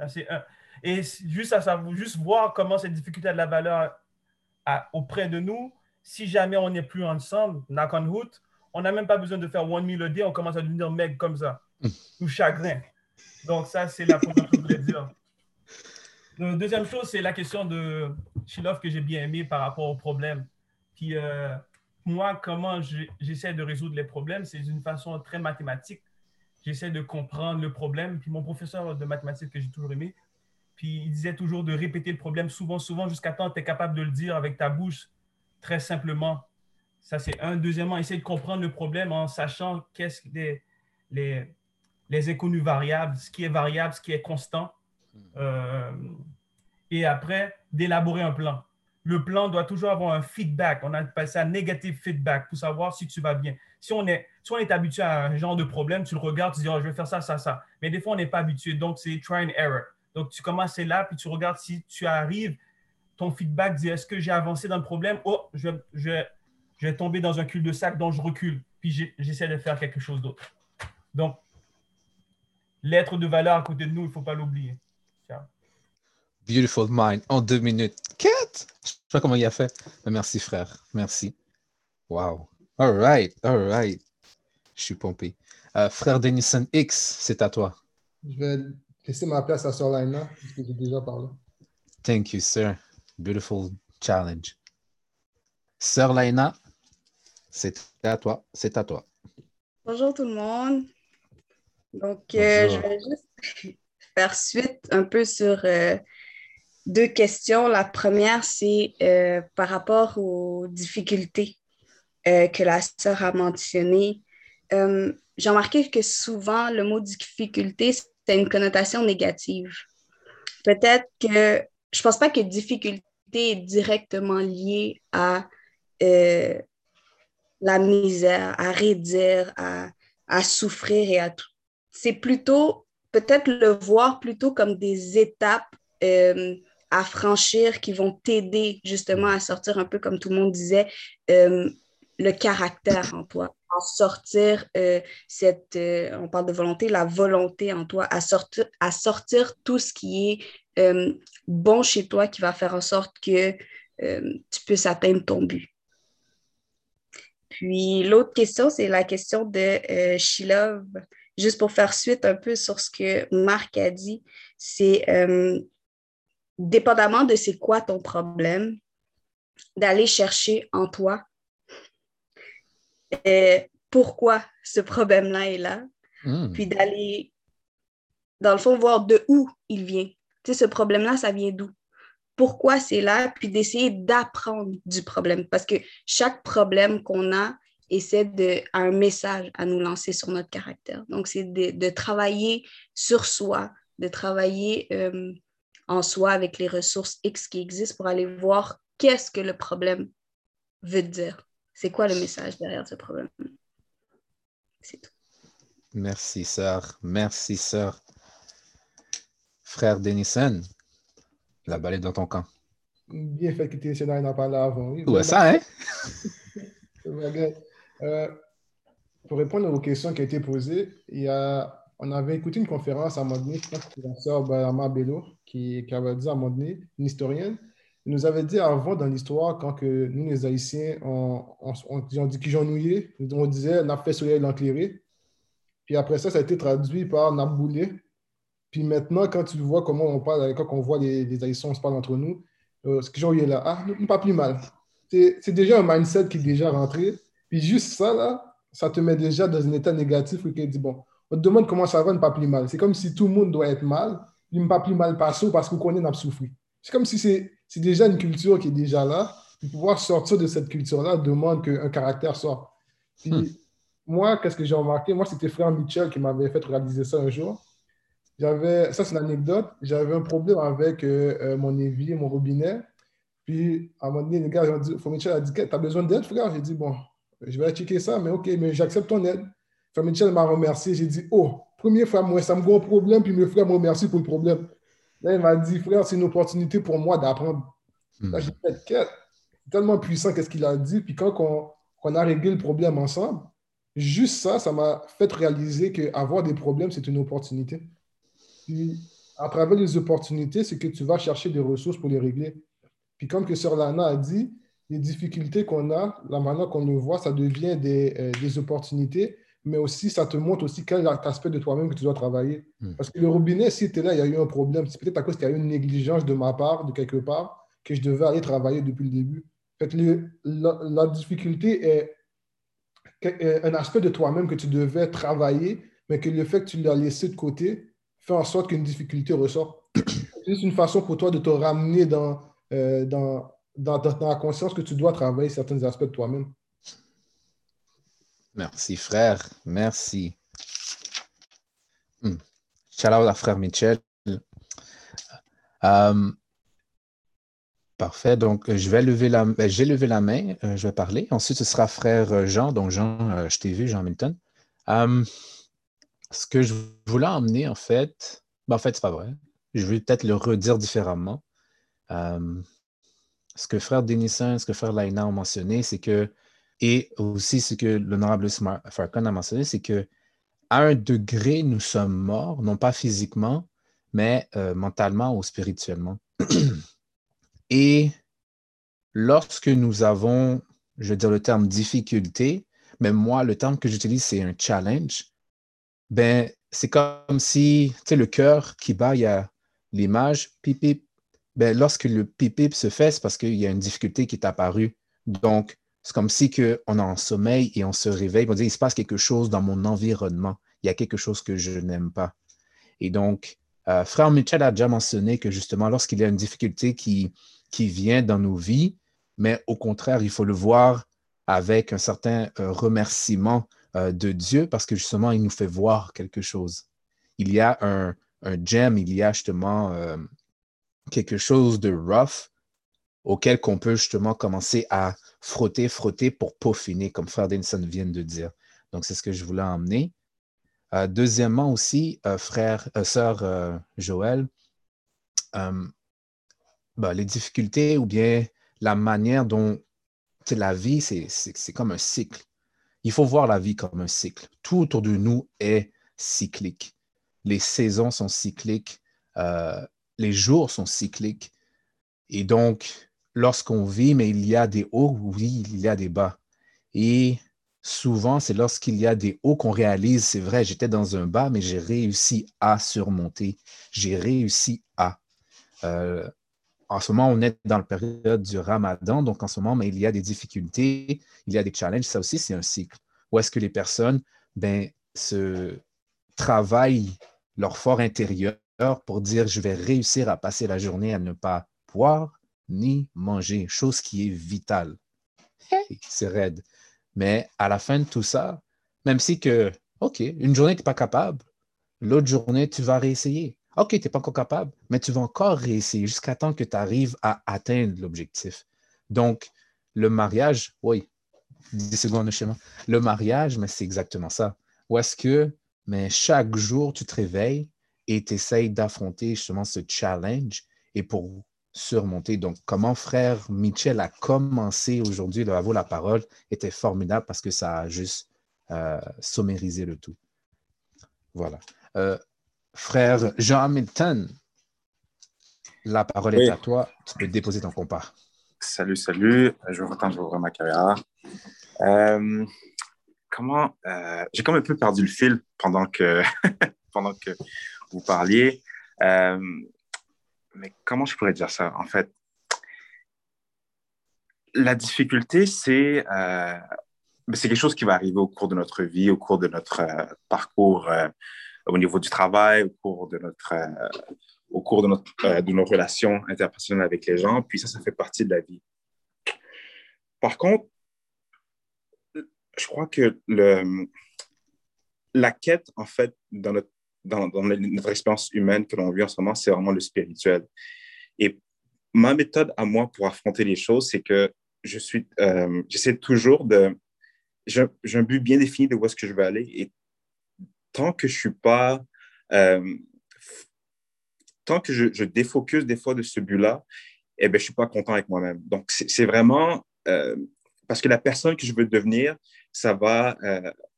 c'est un. Et juste à savoir, juste voir comment cette difficulté a de la valeur auprès de nous, si jamais on n'est plus ensemble, knock on wood, on n'a même pas besoin de faire one meal a day, on commence à devenir mec comme ça, ou chagrin. Donc ça, c'est la première chose que je voulais dire. La deuxième chose, c'est la question de Shilov que j'ai bien aimé par rapport au problème. Puis euh, moi, comment j'essaie de résoudre les problèmes, c'est d'une façon très mathématique j'essaie de comprendre le problème. Puis mon professeur de mathématiques que j'ai toujours aimé, puis il disait toujours de répéter le problème souvent, souvent, jusqu'à temps que tu es capable de le dire avec ta bouche très simplement. Ça, c'est un. Deuxièmement, essayer de comprendre le problème en sachant qu'est-ce que les, les, les inconnus variables, ce qui est variable, ce qui est constant. Euh, et après, d'élaborer un plan. Le plan doit toujours avoir un feedback. On a passé à negative feedback pour savoir si tu vas bien. Si on est si on est habitué à un genre de problème, tu le regardes, tu dis, oh, je vais faire ça, ça, ça. Mais des fois, on n'est pas habitué. Donc, c'est try and error. Donc, tu commences là, puis tu regardes si tu arrives. Ton feedback dit, est-ce que j'ai avancé dans le problème? Oh, je, je, je vais tomber dans un cul de sac, donc je recule. Puis, j'essaie de faire quelque chose d'autre. Donc, l'être de valeur à côté de nous, il ne faut pas l'oublier. Beautiful Mind en deux minutes. Quête! Je sais pas comment il a fait. merci, frère. Merci. Wow. All right. All right. Je suis pompé. Euh, frère Denison X, c'est à toi. Je vais laisser ma place à Sir Lina, parce que j'ai déjà parlé. Thank you, sir. Beautiful challenge. Sir Laina, c'est à toi. C'est à toi. Bonjour tout le monde. Donc, euh, je vais juste faire suite un peu sur euh, deux questions. La première, c'est euh, par rapport aux difficultés que la sœur a mentionnées. J'ai remarqué que souvent, le mot difficulté, c'est une connotation négative. Peut-être que je ne pense pas que difficulté est directement liée à la misère, à raidir, à, souffrir et à tout c'est plutôt peut-être le voir plutôt comme des étapes euh, à franchir qui vont t'aider justement à sortir un peu comme tout le monde disait euh, le caractère en toi, à sortir euh, cette, on parle de volonté, la volonté en toi, à sortir, à sortir tout ce qui est bon chez toi qui va faire en sorte que tu puisses atteindre ton but. Puis l'autre question, c'est la question de Shilov juste pour faire suite un peu sur ce que Marc a dit, c'est euh, dépendamment de c'est quoi ton problème, d'aller chercher en toi euh, pourquoi ce problème-là est là, hmm. puis d'aller, dans le fond, voir de où il vient. Tu sais, ce problème-là, ça vient d'où? Pourquoi c'est là, puis d'essayer d'apprendre du problème. Parce que chaque problème qu'on a, essaie de un message à nous lancer sur notre caractère. Donc, c'est de, travailler sur soi, de travailler euh, en soi avec les ressources X qui existent pour aller voir qu'est-ce que le problème veut dire. C'est quoi le message derrière ce problème? C'est tout. Merci, sœur. Merci, sœur. Frère Denison, la balle est dans ton camp. Bien fait que tu essayé d'en parler avant. Oui, ouais, ça, hein? Euh, pour répondre aux questions qui ont été posées, il y a, on avait écouté une conférence à un moment donné, je pense que la sœur Barama Bello, qui, qui, avait dit à un moment donné, une historienne, elle nous avait dit avant dans l'histoire, quand que nous, les Haïtiens, on, on, on, dit qu'ils nouillé, on disait n'a fait soleil l'enclairé. Puis après ça, ça a été traduit par Naboulé. Puis maintenant, quand tu vois comment on parle, quand on voit les, Haïtiens, on se parle entre nous, euh, ce que j'ai là, ah, pas plus mal. C'est déjà un mindset qui est déjà rentré. Puis juste ça, là, ça te met déjà dans un état négatif où tu dis, bon, on te demande comment ça va, ne pas plus mal. C'est comme si tout le monde doit être mal, il ne pas plus mal parce qu'on connaît n'a souffrir. C'est comme si c'est déjà une culture qui est déjà là. Pour pouvoir sortir de cette culture-là demande qu'un caractère sorte. Puis, hmm. moi, qu'est-ce que j'ai remarqué? Moi, c'était frère Mitchell qui m'avait fait réaliser ça un jour. J'avais, ça c'est une anecdote, j'avais un problème avec euh, euh, mon évier, mon robinet. Puis, à un moment donné, les gars ont dit, frère Mitchell a dit, tu as besoin d'aide, frère? J'ai dit, bon, je vais checker ça, mais OK, mais j'accepte ton aide. Frère Michel m'a remercié. J'ai dit, oh, premier frère, moi, ça me un problème, puis mes frères me remercient pour le problème. Là, il m'a dit, frère, c'est une opportunité pour moi d'apprendre. Là, j'ai fait, c'est tellement puissant, qu'est-ce qu'il a dit. Puis quand on, a réglé le problème ensemble, juste ça, ça m'a fait réaliser qu'avoir des problèmes, c'est une opportunité. Puis, à travers les opportunités, c'est que tu vas chercher des ressources pour les régler. Puis comme que Sœur Lana a dit, les difficultés qu'on a, la manière qu'on le voit, ça devient des, euh, des, opportunités, mais aussi ça te montre aussi quel aspect de toi-même que tu dois travailler. Hmm. Parce que le robinet, si tu es là, il y a eu un problème. C'est peut-être à cause qu'il y a eu une négligence de ma part, de quelque part, que je devais aller travailler depuis le début. Fait le, la, difficulté est, un aspect de toi-même que tu devais travailler, mais que le fait que tu l'as laissé de côté fait en sorte qu'une difficulté ressort. C'est une façon pour toi de te ramener dans, euh, dans, dans, la conscience que tu dois travailler certains aspects de toi-même. Merci, frère. Merci. Hmm. Shout out à frère Michel. Euh, parfait. Donc, je vais lever la ben, J'ai levé la main. Euh, je vais parler. Ensuite, ce sera frère Jean. Donc, Jean, euh, je t'ai vu, Jean Milton. ce que je voulais emmener, en fait, ben, en fait, c'est pas vrai. Je vais peut-être le redire différemment ce que frère Denison, ce que frère Laina ont mentionné, c'est que, et aussi ce que l'honorable Farcon a mentionné, c'est que à un degré, nous sommes morts, non pas physiquement, mais euh, mentalement ou spirituellement. Et lorsque nous avons, je vais dire le terme difficulté, mais moi, le terme que j'utilise, c'est un challenge, ben, c'est comme si, tu sais, le cœur qui bat, il y a l'image, pip, Ben, lorsque le pip, se fait, c'est parce qu'il y a une difficulté qui est apparue. Donc, c'est comme si on est en sommeil et on se réveille, on dit, il se passe quelque chose dans mon environnement. Il y a quelque chose que je n'aime pas. Et donc, euh, Frère Mitchell a déjà mentionné que justement, lorsqu'il y a une difficulté qui, vient dans nos vies, mais au contraire, il faut le voir avec un certain euh, remerciement euh, de Dieu parce que justement, il nous fait voir quelque chose. Il y a un, un gem, il y a justement quelque chose de rough auquel qu'on peut justement commencer à frotter, frotter pour peaufiner, comme Frère Denson vient de dire. Donc, c'est ce que je voulais emmener. Euh, deuxièmement aussi, euh, frère, euh, sœur Joël, bah, les difficultés ou bien la manière dont la vie, c'est comme un cycle. Il faut voir la vie comme un cycle. Tout autour de nous est cyclique. Les saisons sont cycliques, les jours sont cycliques. Et donc, lorsqu'on vit, mais il y a des hauts, oui, il y a des bas. Et souvent, c'est lorsqu'il y a des hauts qu'on réalise, c'est vrai, j'étais dans un bas, mais j'ai réussi à surmonter. J'ai réussi à. Euh, en ce moment, on est dans la période du ramadan, donc en ce moment, mais il y a des difficultés, il y a des challenges. Ça aussi, c'est un cycle. Où est-ce que les personnes ben, se travaillent leur fort intérieur pour dire je vais réussir à passer la journée à ne pas boire ni manger, chose qui est vitale. C'est raide. Mais à la fin de tout ça, même si que, OK, une journée, tu n'es pas capable, l'autre journée, tu vas réessayer. OK, tu n'es pas encore capable, mais tu vas encore réessayer jusqu'à temps que tu arrives à atteindre l'objectif. Donc, le mariage, oui, 10 secondes de schéma. Le mariage, mais c'est exactement ça. Ou est-ce que, mais chaque jour, tu te réveilles et tu essayes d'affronter justement ce challenge et pour surmonter. Donc, comment frère Michel a commencé aujourd'hui, le vaut la parole, était formidable parce que ça a juste euh, sommérisé le tout. Voilà. Euh, frère Jean Hamilton, la parole est à toi. Tu peux déposer ton compas. Salut, salut. Je vous de vous ma caméra. Euh, comment. J'ai comme un peu perdu le fil pendant que, pendant que vous parliez mais comment je pourrais dire ça? En fait, la difficulté, c'est euh, ben, c'est quelque chose qui va arriver au cours de notre vie, au cours de notre euh, parcours euh, au niveau du travail, au cours de notre, au cours de, notre, de nos relations interpersonnelles avec les gens. Puis ça, ça fait partie de la vie. Par contre, je crois que le, la quête, en fait, dans notre dans, notre expérience humaine que l'on vit en ce moment, c'est vraiment le spirituel. Et ma méthode à moi pour affronter les choses, c'est que je suis, euh, j'essaie toujours de, j'ai un but bien défini de où est-ce que je veux aller. Et tant que je suis pas, euh, tant que je, je, des fois de ce but-là, eh ben, je suis pas content avec moi-même. Donc, c'est vraiment euh, parce que la personne que je veux devenir, ça va,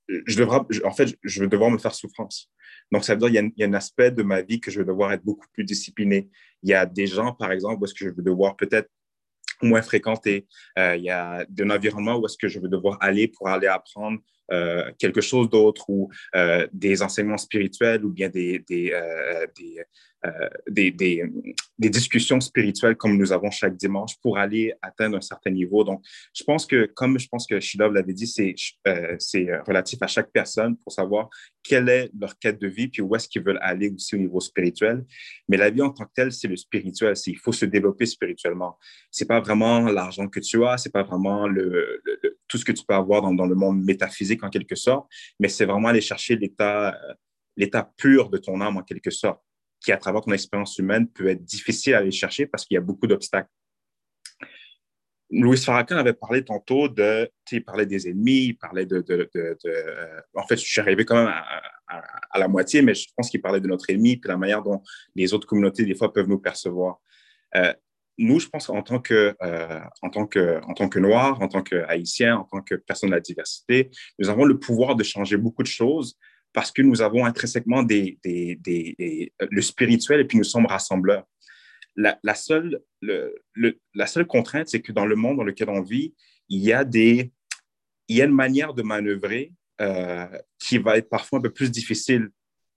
je devrais, en fait, je vais devoir me faire souffrance. Donc, ça veut dire qu'il y, a un aspect de ma vie que je vais devoir être beaucoup plus discipliné. Il y a des gens, par exemple, où est-ce que je vais devoir peut-être moins fréquenter. Euh, il y a un environnement où est-ce que je vais devoir aller pour aller apprendre euh, quelque chose d'autre ou euh, des enseignements spirituels ou bien euh, des, discussions spirituelles comme nous avons chaque dimanche pour aller atteindre un certain niveau. Donc, je pense que, comme je pense que Shidov l'avait dit, c'est relatif à chaque personne pour savoir quelle est leur quête de vie, puis où est-ce qu'ils veulent aller aussi au niveau spirituel. Mais la vie en tant que telle, c'est le spirituel. Il faut se développer spirituellement. C'est pas vraiment l'argent que tu as, c'est pas vraiment le, tout ce que tu peux avoir dans, le monde métaphysique en quelque sorte, mais c'est vraiment aller chercher l'état euh, l'état pur de ton âme en quelque sorte qui, à travers ton expérience humaine, peut être difficile à aller chercher parce qu'il y a beaucoup d'obstacles. Louis Farrakhan avait parlé tantôt de, il parlait des ennemis, il parlait de, euh, en fait, je suis arrivé quand même à, à, la moitié, mais je pense qu'il parlait de notre ennemi, puis la manière dont les autres communautés, des fois, peuvent nous percevoir. Euh, nous, je pense qu'en tant que, euh, en tant que, en tant que Noirs, en tant qu'Haïtiens, en tant que personnes de la diversité, nous avons le pouvoir de changer beaucoup de choses parce que nous avons intrinsèquement le spirituel et puis nous sommes rassembleurs. La, seule, le, la seule contrainte, c'est que dans le monde dans lequel on vit, il y a, des, il y a une manière de manœuvrer euh, qui va être parfois un peu plus difficile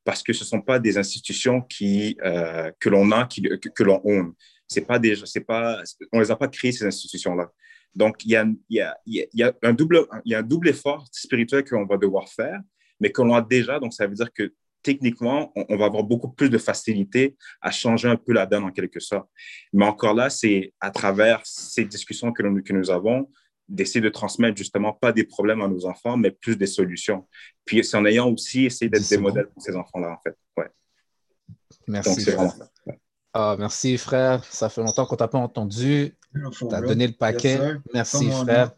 parce que ce ne sont pas des institutions qui, euh, que l'on a, que, que l'on own. C'est pas des, c'est pas, on les a pas créées, ces institutions-là. Donc, il y, a, il, y a, il, y a un double, il y a un double effort spirituel qu'on va devoir faire, mais qu'on a déjà. Donc, ça veut dire que techniquement, on, va avoir beaucoup plus de facilité à changer un peu la donne en quelque sorte. Mais encore là, c'est à travers ces discussions que nous, que nous avons d'essayer de transmettre justement pas des problèmes à nos enfants, mais plus des solutions. Puis c'est en ayant aussi essayé d'être des modèles pour ces enfants-là, en fait. Ouais. Merci. Ah, merci, frère. Ça fait longtemps qu'on t'a pas entendu. Tu as donné le paquet. merci, frère.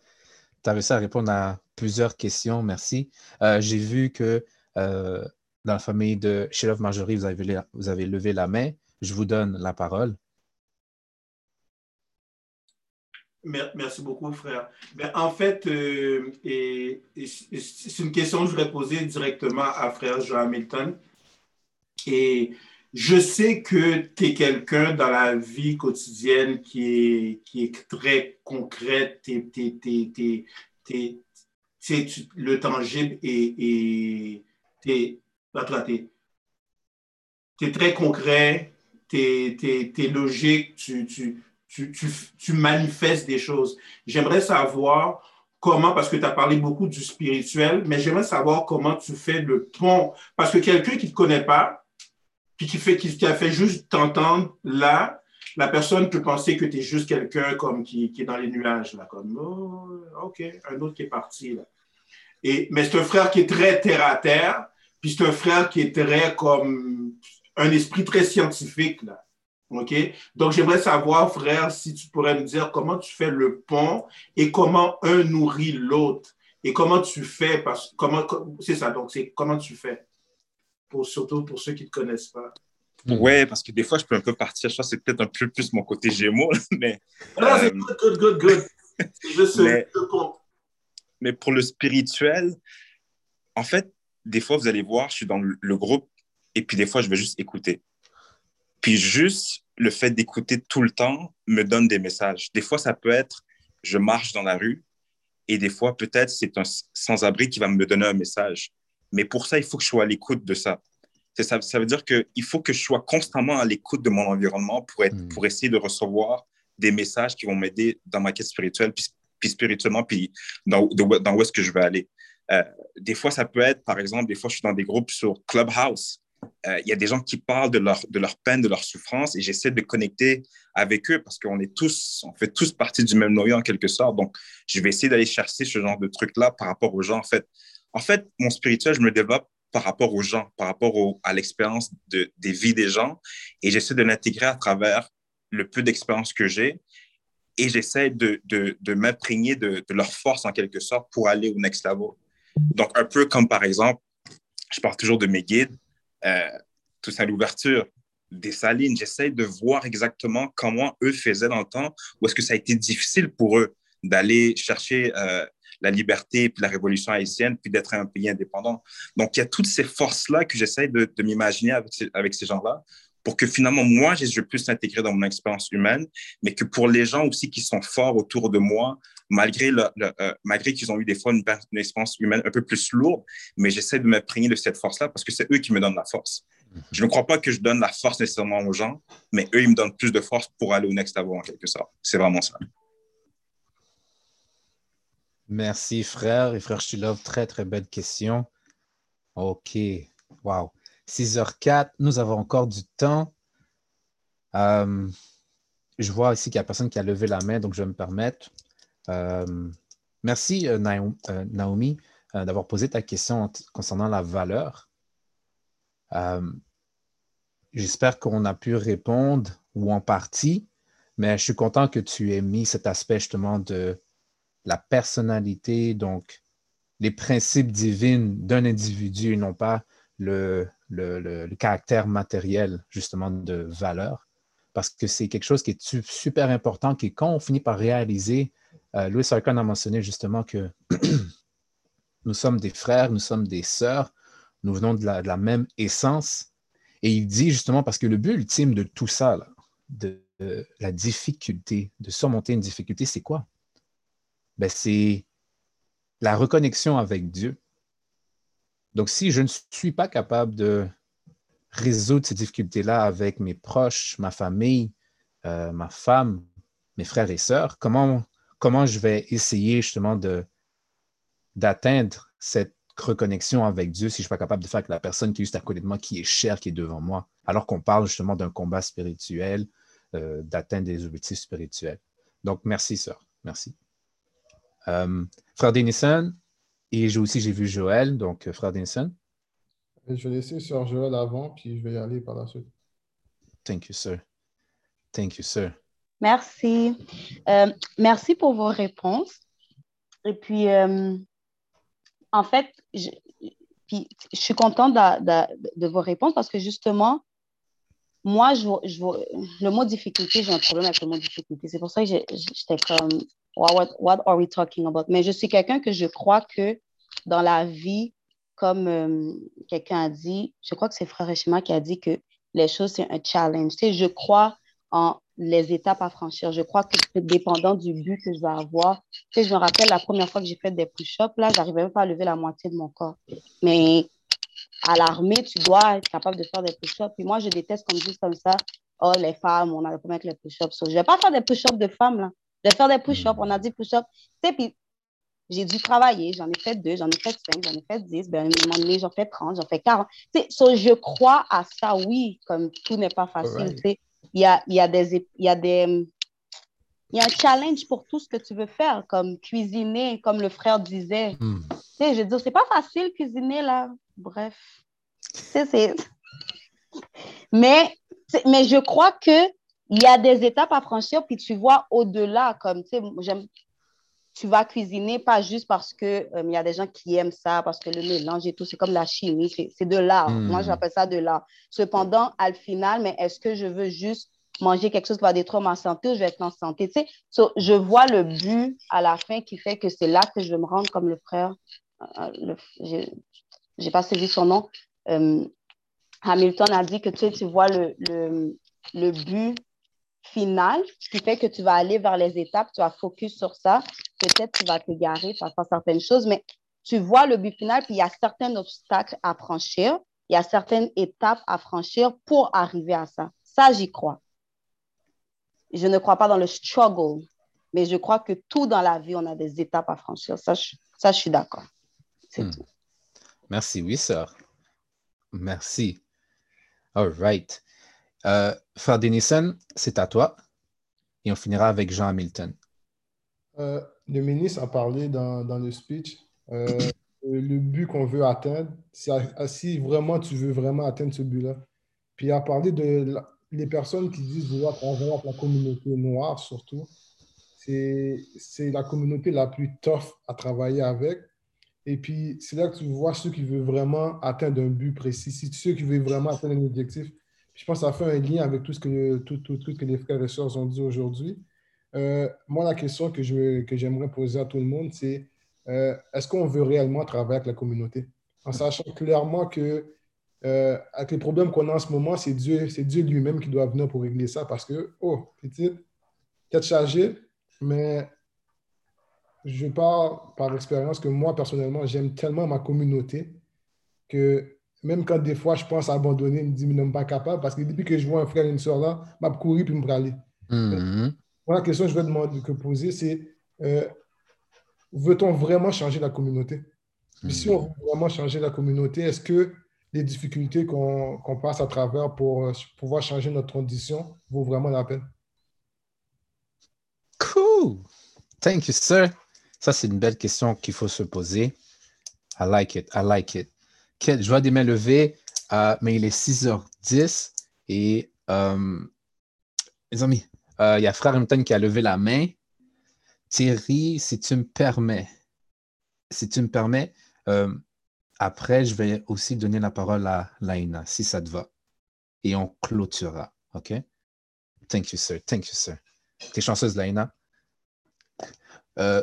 Tu as réussi à répondre à plusieurs questions. Merci. Euh, j'ai vu que euh, dans la famille de Sheriff Marjorie, vous avez, vous avez levé la main. Je vous donne la parole. Merci beaucoup, frère. Ben, en fait, euh, c'est une question que je voudrais poser directement à frère Joe Hamilton. Et je sais que tu es quelqu'un dans la vie quotidienne qui est, qui est très concret. le tangible et tu es, très concret, tu es, logique, tu tu, tu, tu manifestes des choses. J'aimerais savoir comment, parce que tu as parlé beaucoup du spirituel, mais j'aimerais savoir comment tu fais le pont. Parce que quelqu'un qui ne te connaît pas, puis qui, fait, qui, a fait juste t'entendre là, la personne peut penser que tu es juste quelqu'un comme qui, qui, est dans les nuages, là, comme oh, OK, un autre qui est parti. Là. Et, mais c'est un frère qui est très terre à terre, puis c'est un frère qui est très comme un esprit très scientifique. Là. OK? Donc, j'aimerais savoir, frère, si tu pourrais me dire comment tu fais le pont et comment un nourrit l'autre. Et comment tu fais, parce comment, c'est ça, donc c'est comment tu fais, pour, surtout pour ceux qui ne te connaissent pas. Ouais, parce que des fois, je peux un peu partir. Je pense que c'est peut-être un peu plus mon côté gémeaux, mais. Ah, c'est euh, good, good, good, good. C'est juste mais. Mais pour le spirituel, en fait, des fois, vous allez voir, je suis dans le groupe et puis des fois, je vais juste écouter. Puis juste le fait d'écouter tout le temps me donne des messages. Des fois, ça peut être je marche dans la rue et des fois, peut-être, c'est un sans-abri qui va me donner un message. Mais pour ça, il faut que je sois à l'écoute de ça. Ça, ça veut dire qu'il faut que je sois constamment à l'écoute de mon environnement pour, être, hmm. pour essayer de recevoir des messages qui vont m'aider dans ma quête spirituelle, puis, spirituellement, puis dans, dans, où est-ce que je vais aller. Euh, des fois, ça peut être, par exemple, des fois, je suis dans des groupes sur Clubhouse euh, il y a des gens qui parlent de leur, de leur peine, de leur souffrance, et j'essaie de connecter avec eux parce qu'on est tous, on fait tous partie du même noyau en quelque sorte. Donc, je vais essayer d'aller chercher ce genre de trucs-là par rapport aux gens. En fait, en fait, mon spirituel, je me développe par rapport aux gens, par rapport à l'expérience de, des vies des gens, et j'essaie de l'intégrer à travers le peu d'expérience que j'ai, et j'essaie de, m'imprégner de, leur force en quelque sorte pour aller au next level. Donc, un peu comme par exemple, je parle toujours de mes guides, euh, tout ça, l'ouverture des salines, j'essaie de voir exactement comment eux faisaient dans le temps, ou est-ce que ça a été difficile pour eux d'aller chercher euh, la liberté, puis la révolution haïtienne, puis d'être un pays indépendant. Donc, il y a toutes ces forces-là que j'essaie de, m'imaginer avec, avec, ces gens-là, pour que finalement, moi, je puisse l'intégrer dans mon expérience humaine, mais que pour les gens aussi qui sont forts autour de moi, malgré, le, euh, malgré qu'ils ont eu des fois une, expérience humaine un peu plus lourde, mais j'essaie de m'imprégner de cette force-là parce que c'est eux qui me donnent la force. Mhm. Je ne crois pas que je donne la force nécessairement aux gens, mais eux, ils me donnent plus de force pour aller au next level en quelque sorte. C'est vraiment ça. Merci, frère. Et frère Chilov, très, très belle question. OK. Wow. 6h04, nous avons encore du temps. Euh, je vois ici qu'il n'y a personne qui a levé la main, donc je vais me permettre. Euh, merci, euh, Naomi, d'avoir posé ta question concernant la valeur. J'espère qu'on a pu répondre ou en partie, mais je suis content que tu aies mis cet aspect justement de la personnalité, donc les principes divins d'un individu et non pas le, caractère matériel justement de valeur, parce que c'est quelque chose qui est super important, qui quand on finit par réaliser euh, Louis Sarkon a mentionné justement que nous sommes des frères, nous sommes des sœurs. nous venons de la, même essence. Et il dit justement, parce que le but ultime de tout ça, de, la difficulté, de surmonter une difficulté, c'est quoi? Ben, c'est la reconnexion avec Dieu. Donc, si je ne suis pas capable de résoudre ces difficultés-là avec mes proches, ma famille, euh, ma femme, mes frères et sœurs, comment, comment je vais essayer justement d'atteindre cette reconnexion avec Dieu si je ne suis pas capable de faire avec la personne qui est juste à côté de moi, qui est chère, qui est devant moi, alors qu'on parle justement d'un combat spirituel, euh, d'atteindre des objectifs spirituels. Donc, merci, sœur. Merci. Euh, frère Denison, et j'ai aussi j'ai vu Joël, donc euh, frère Denison. Je vais laisser sœur Joël avant, puis je vais y aller par la suite. Thank you, sir. Thank you, sir. Merci. merci pour vos réponses. Et puis, en fait, je, suis contente de, vos réponses parce que justement, moi, je, le mot difficulté, j'ai un problème avec le mot difficulté. C'est pour ça que j'étais comme, what, are we talking about? Mais je suis quelqu'un que je crois que dans la vie, comme euh, quelqu'un a dit, je crois que c'est Frère Echima qui a dit que les choses, c'est un challenge. Je crois en les étapes à franchir. Je crois que c'est dépendant du but que je vais avoir. Je me rappelle la première fois que j'ai fait des push-ups, là, j'arrivais même pas à lever la moitié de mon corps. Mais à l'armée, tu dois être capable de faire des push-ups. Puis moi, je déteste qu'on me dise comme ça, oh, les femmes, on a le problème avec les push-ups. je vais pas faire des push-ups de femmes, là. Faire des push-ups. On a dit push-ups. Tu sais, puis j'ai dû travailler. J'en ai fait deux, j'en ai fait cinq, j'en ai fait dix. Ben, à un moment donné, j'en fais trente, j'en fais quarante. Tu sais, je crois à ça, oui, comme tout n'est pas facile. Il y a, y a des, il y a des, il y a un challenge pour tout ce que tu veux faire, comme cuisiner, comme le frère disait. Hmm. Tu sais, je veux dire, c'est pas facile cuisiner, là. Bref. c'est... Mais, mais je crois que il y a des étapes à franchir, puis tu vois au-delà, comme, tu sais, j'aime, tu vas cuisiner pas juste parce que euh, il y a des gens qui aiment ça, parce que le mélange et tout, c'est comme la chimie, c'est de l'art. Hmm. Moi, j'appelle ça de l'art. Cependant, à le final, mais est-ce que je veux juste manger quelque chose qui va détruire ma santé ou je vais être en santé? Tu sais, je vois le but à la fin qui fait que c'est là que je vais me rendre comme le frère, euh, j'ai pas saisi son nom. Euh, Hamilton a dit que tu sais, tu vois le, le, le but final, ce qui fait que tu vas aller vers les étapes, tu vas focus sur ça. Peut-être tu vas te garer, tu vas faire certaines choses, mais tu vois le but final, puis il y a certains obstacles à franchir, il y a certaines étapes à franchir pour arriver à ça. Ça, j'y crois. Je ne crois pas dans le struggle, mais je crois que tout dans la vie, on a des étapes à franchir. Ça, je, ça, je suis d'accord. C'est hmm. tout. Merci, oui, sœur. Merci. All right. Euh, Frère Denison, c'est à toi. Et on finira avec Jean Hamilton. Euh, le ministre a parlé dans, le speech. Euh, le but qu'on veut atteindre, si vraiment tu veux vraiment atteindre ce but-là. Puis il a parlé de les personnes qui disent vouloir avec la communauté noire, surtout. C'est la communauté la plus tough à travailler avec. Et puis, c'est là que tu vois ceux qui veulent vraiment atteindre un but précis. Ceux qui veulent vraiment atteindre un objectif, je pense que ça fait un lien avec tout ce que, tout, tout, que les frères et sœurs ont dit aujourd'hui. Euh, moi, la question que, je, que j'aimerais poser à tout le monde, c'est euh, est-ce qu'on veut réellement travailler avec la communauté? En sachant clairement que euh, avec les problèmes qu'on a en ce moment, c'est Dieu, c'est Dieu lui-même qui doit venir pour régler ça parce que, oh, petite, tête chargée, mais je parle par expérience que moi, personnellement, j'aime tellement ma communauté que même quand des fois je pense abandonner, je me dis, mais non, pas capable, parce que depuis que je vois un frère et une soeur là, je courir puis me aller. Mm la question que je vais demander, que poser, c'est euh, veut-on vraiment changer la communauté? Si on veut vraiment changer la communauté, est-ce que les difficultés qu'on passe à travers pour euh, pouvoir changer notre condition vaut vraiment la peine? Cool! Thank you, sir. Ça, c'est une belle question qu'il faut se poser. I like it. I like it je vois des mains levées, euh, mais il est 6h10 et euh, les amis, euh, il y a Frère Hamilton qui a levé la main. Thierry, si tu me permets, si tu me permets, après, je vais aussi donner la parole à Laina, si ça te va. Et on clôturera. OK? Thank you, sir. Thank you, sir. T'es chanceuse, Laina?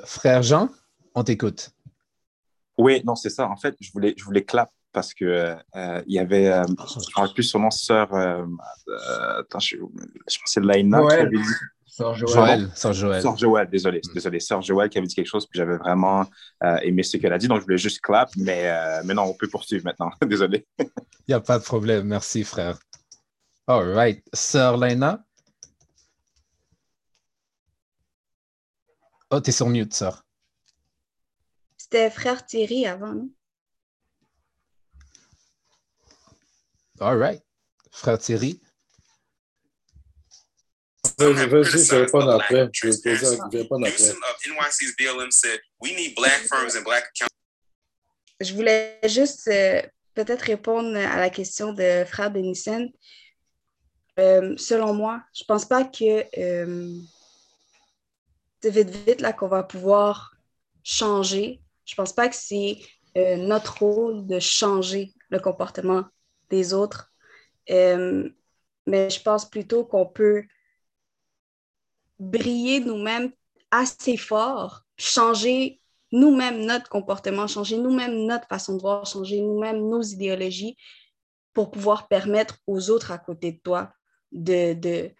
frère Jean, on t'écoute. Oui, non, c'est ça. En fait, je voulais, je voulais clap parce que il y avait, je ne me plus son nom, sœur, attends, je, je pensais Laina qui avait dit. Sœur Joël. Sœur Joël. Sœur Joël, désolé. Mm. Désolé. Sœur Joël qui avait dit quelque chose, puis j'avais vraiment aimé ce qu'elle a dit, donc je voulais juste clap, mais, mais non, on peut poursuivre maintenant. désolé. Il n'y a pas de problème. Merci, frère. All right. Sœur Laina. Oh, t'es sur mute, sœur. C'était frère Thierry avant, non? All right. Frère Thierry. Je vais répondre après. Je vais répondre après. Je voulais juste euh, peut-être répondre à la question de frère Benissène. Euh, selon moi, je ne pense pas que euh, c'est vite, vite là qu'on va pouvoir changer. Je ne pense pas que c'est euh, notre rôle de changer le comportement des autres. mais je pense plutôt qu'on peut briller nous-mêmes assez fort, changer nous-mêmes notre comportement, changer nous-mêmes notre façon de voir, changer nous-mêmes nos idéologies pour pouvoir permettre aux autres à côté de toi de, de,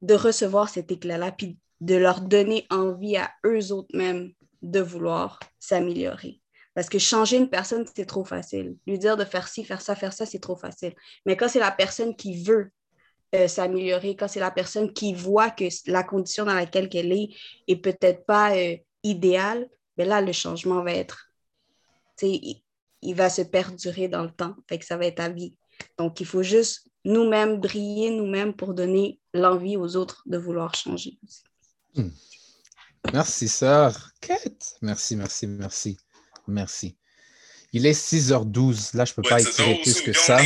de recevoir cet éclat-là, puis de leur donner envie à eux autres mêmes de vouloir s'améliorer. Parce que changer une personne, c'est trop facile. Lui dire de faire ci, faire ça, faire ça, c'est trop facile. Mais quand c'est la personne qui veut euh, s'améliorer, quand c'est la personne qui voit que la condition dans laquelle elle est est peut-être pas euh, idéale, mais ben là, le changement va être, il, il va se perdurer dans le temps. Fait que ça va être à vie. Donc, il faut juste nous-mêmes briller nous-mêmes pour donner l'envie aux autres de vouloir changer hmm. Merci, sœur. Kate. Merci, merci, merci. Merci. Il est 6h12. Là, je ne peux pas étirer plus que ça.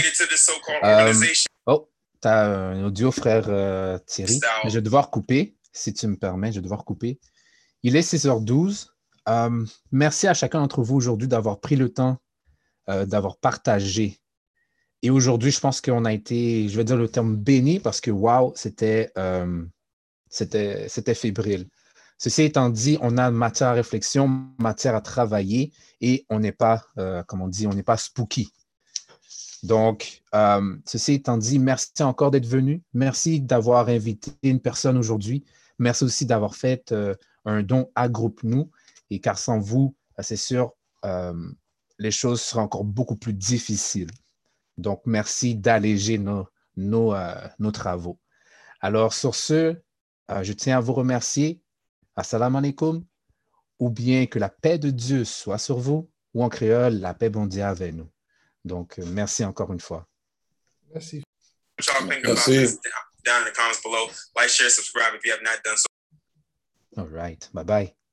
Euh, oh, tu as un audio, frère euh, Thierry. je vais devoir couper, si tu me permets, je vais devoir couper. Il est 6h12. Euh, merci à chacun d'entre vous aujourd'hui d'avoir pris le temps, d'avoir partagé et aujourd'hui, je pense qu'on a été, je vais dire le terme béni parce que wow, c'était c'était fébrile. Ceci étant dit, on a matière à réflexion, matière à travailler et on n'est pas, euh, comme on dit, on n'est pas spooky. Donc, euh, ceci étant dit, merci encore d'être venu. Merci d'avoir invité une personne aujourd'hui. Merci aussi d'avoir fait un don à Groupe Nous. Et car sans vous, c'est sûr, les choses seraient encore beaucoup plus difficiles. Donc, merci d'alléger nos, euh, travaux. Alors, sur ce, euh, je tiens à vous remercier. Assalamu alaikum. Ou bien que la paix de Dieu soit sur vous, ou en créole, la paix mondiale avec nous. Donc, euh, merci encore une fois. Merci. Merci. All right. Bye bye.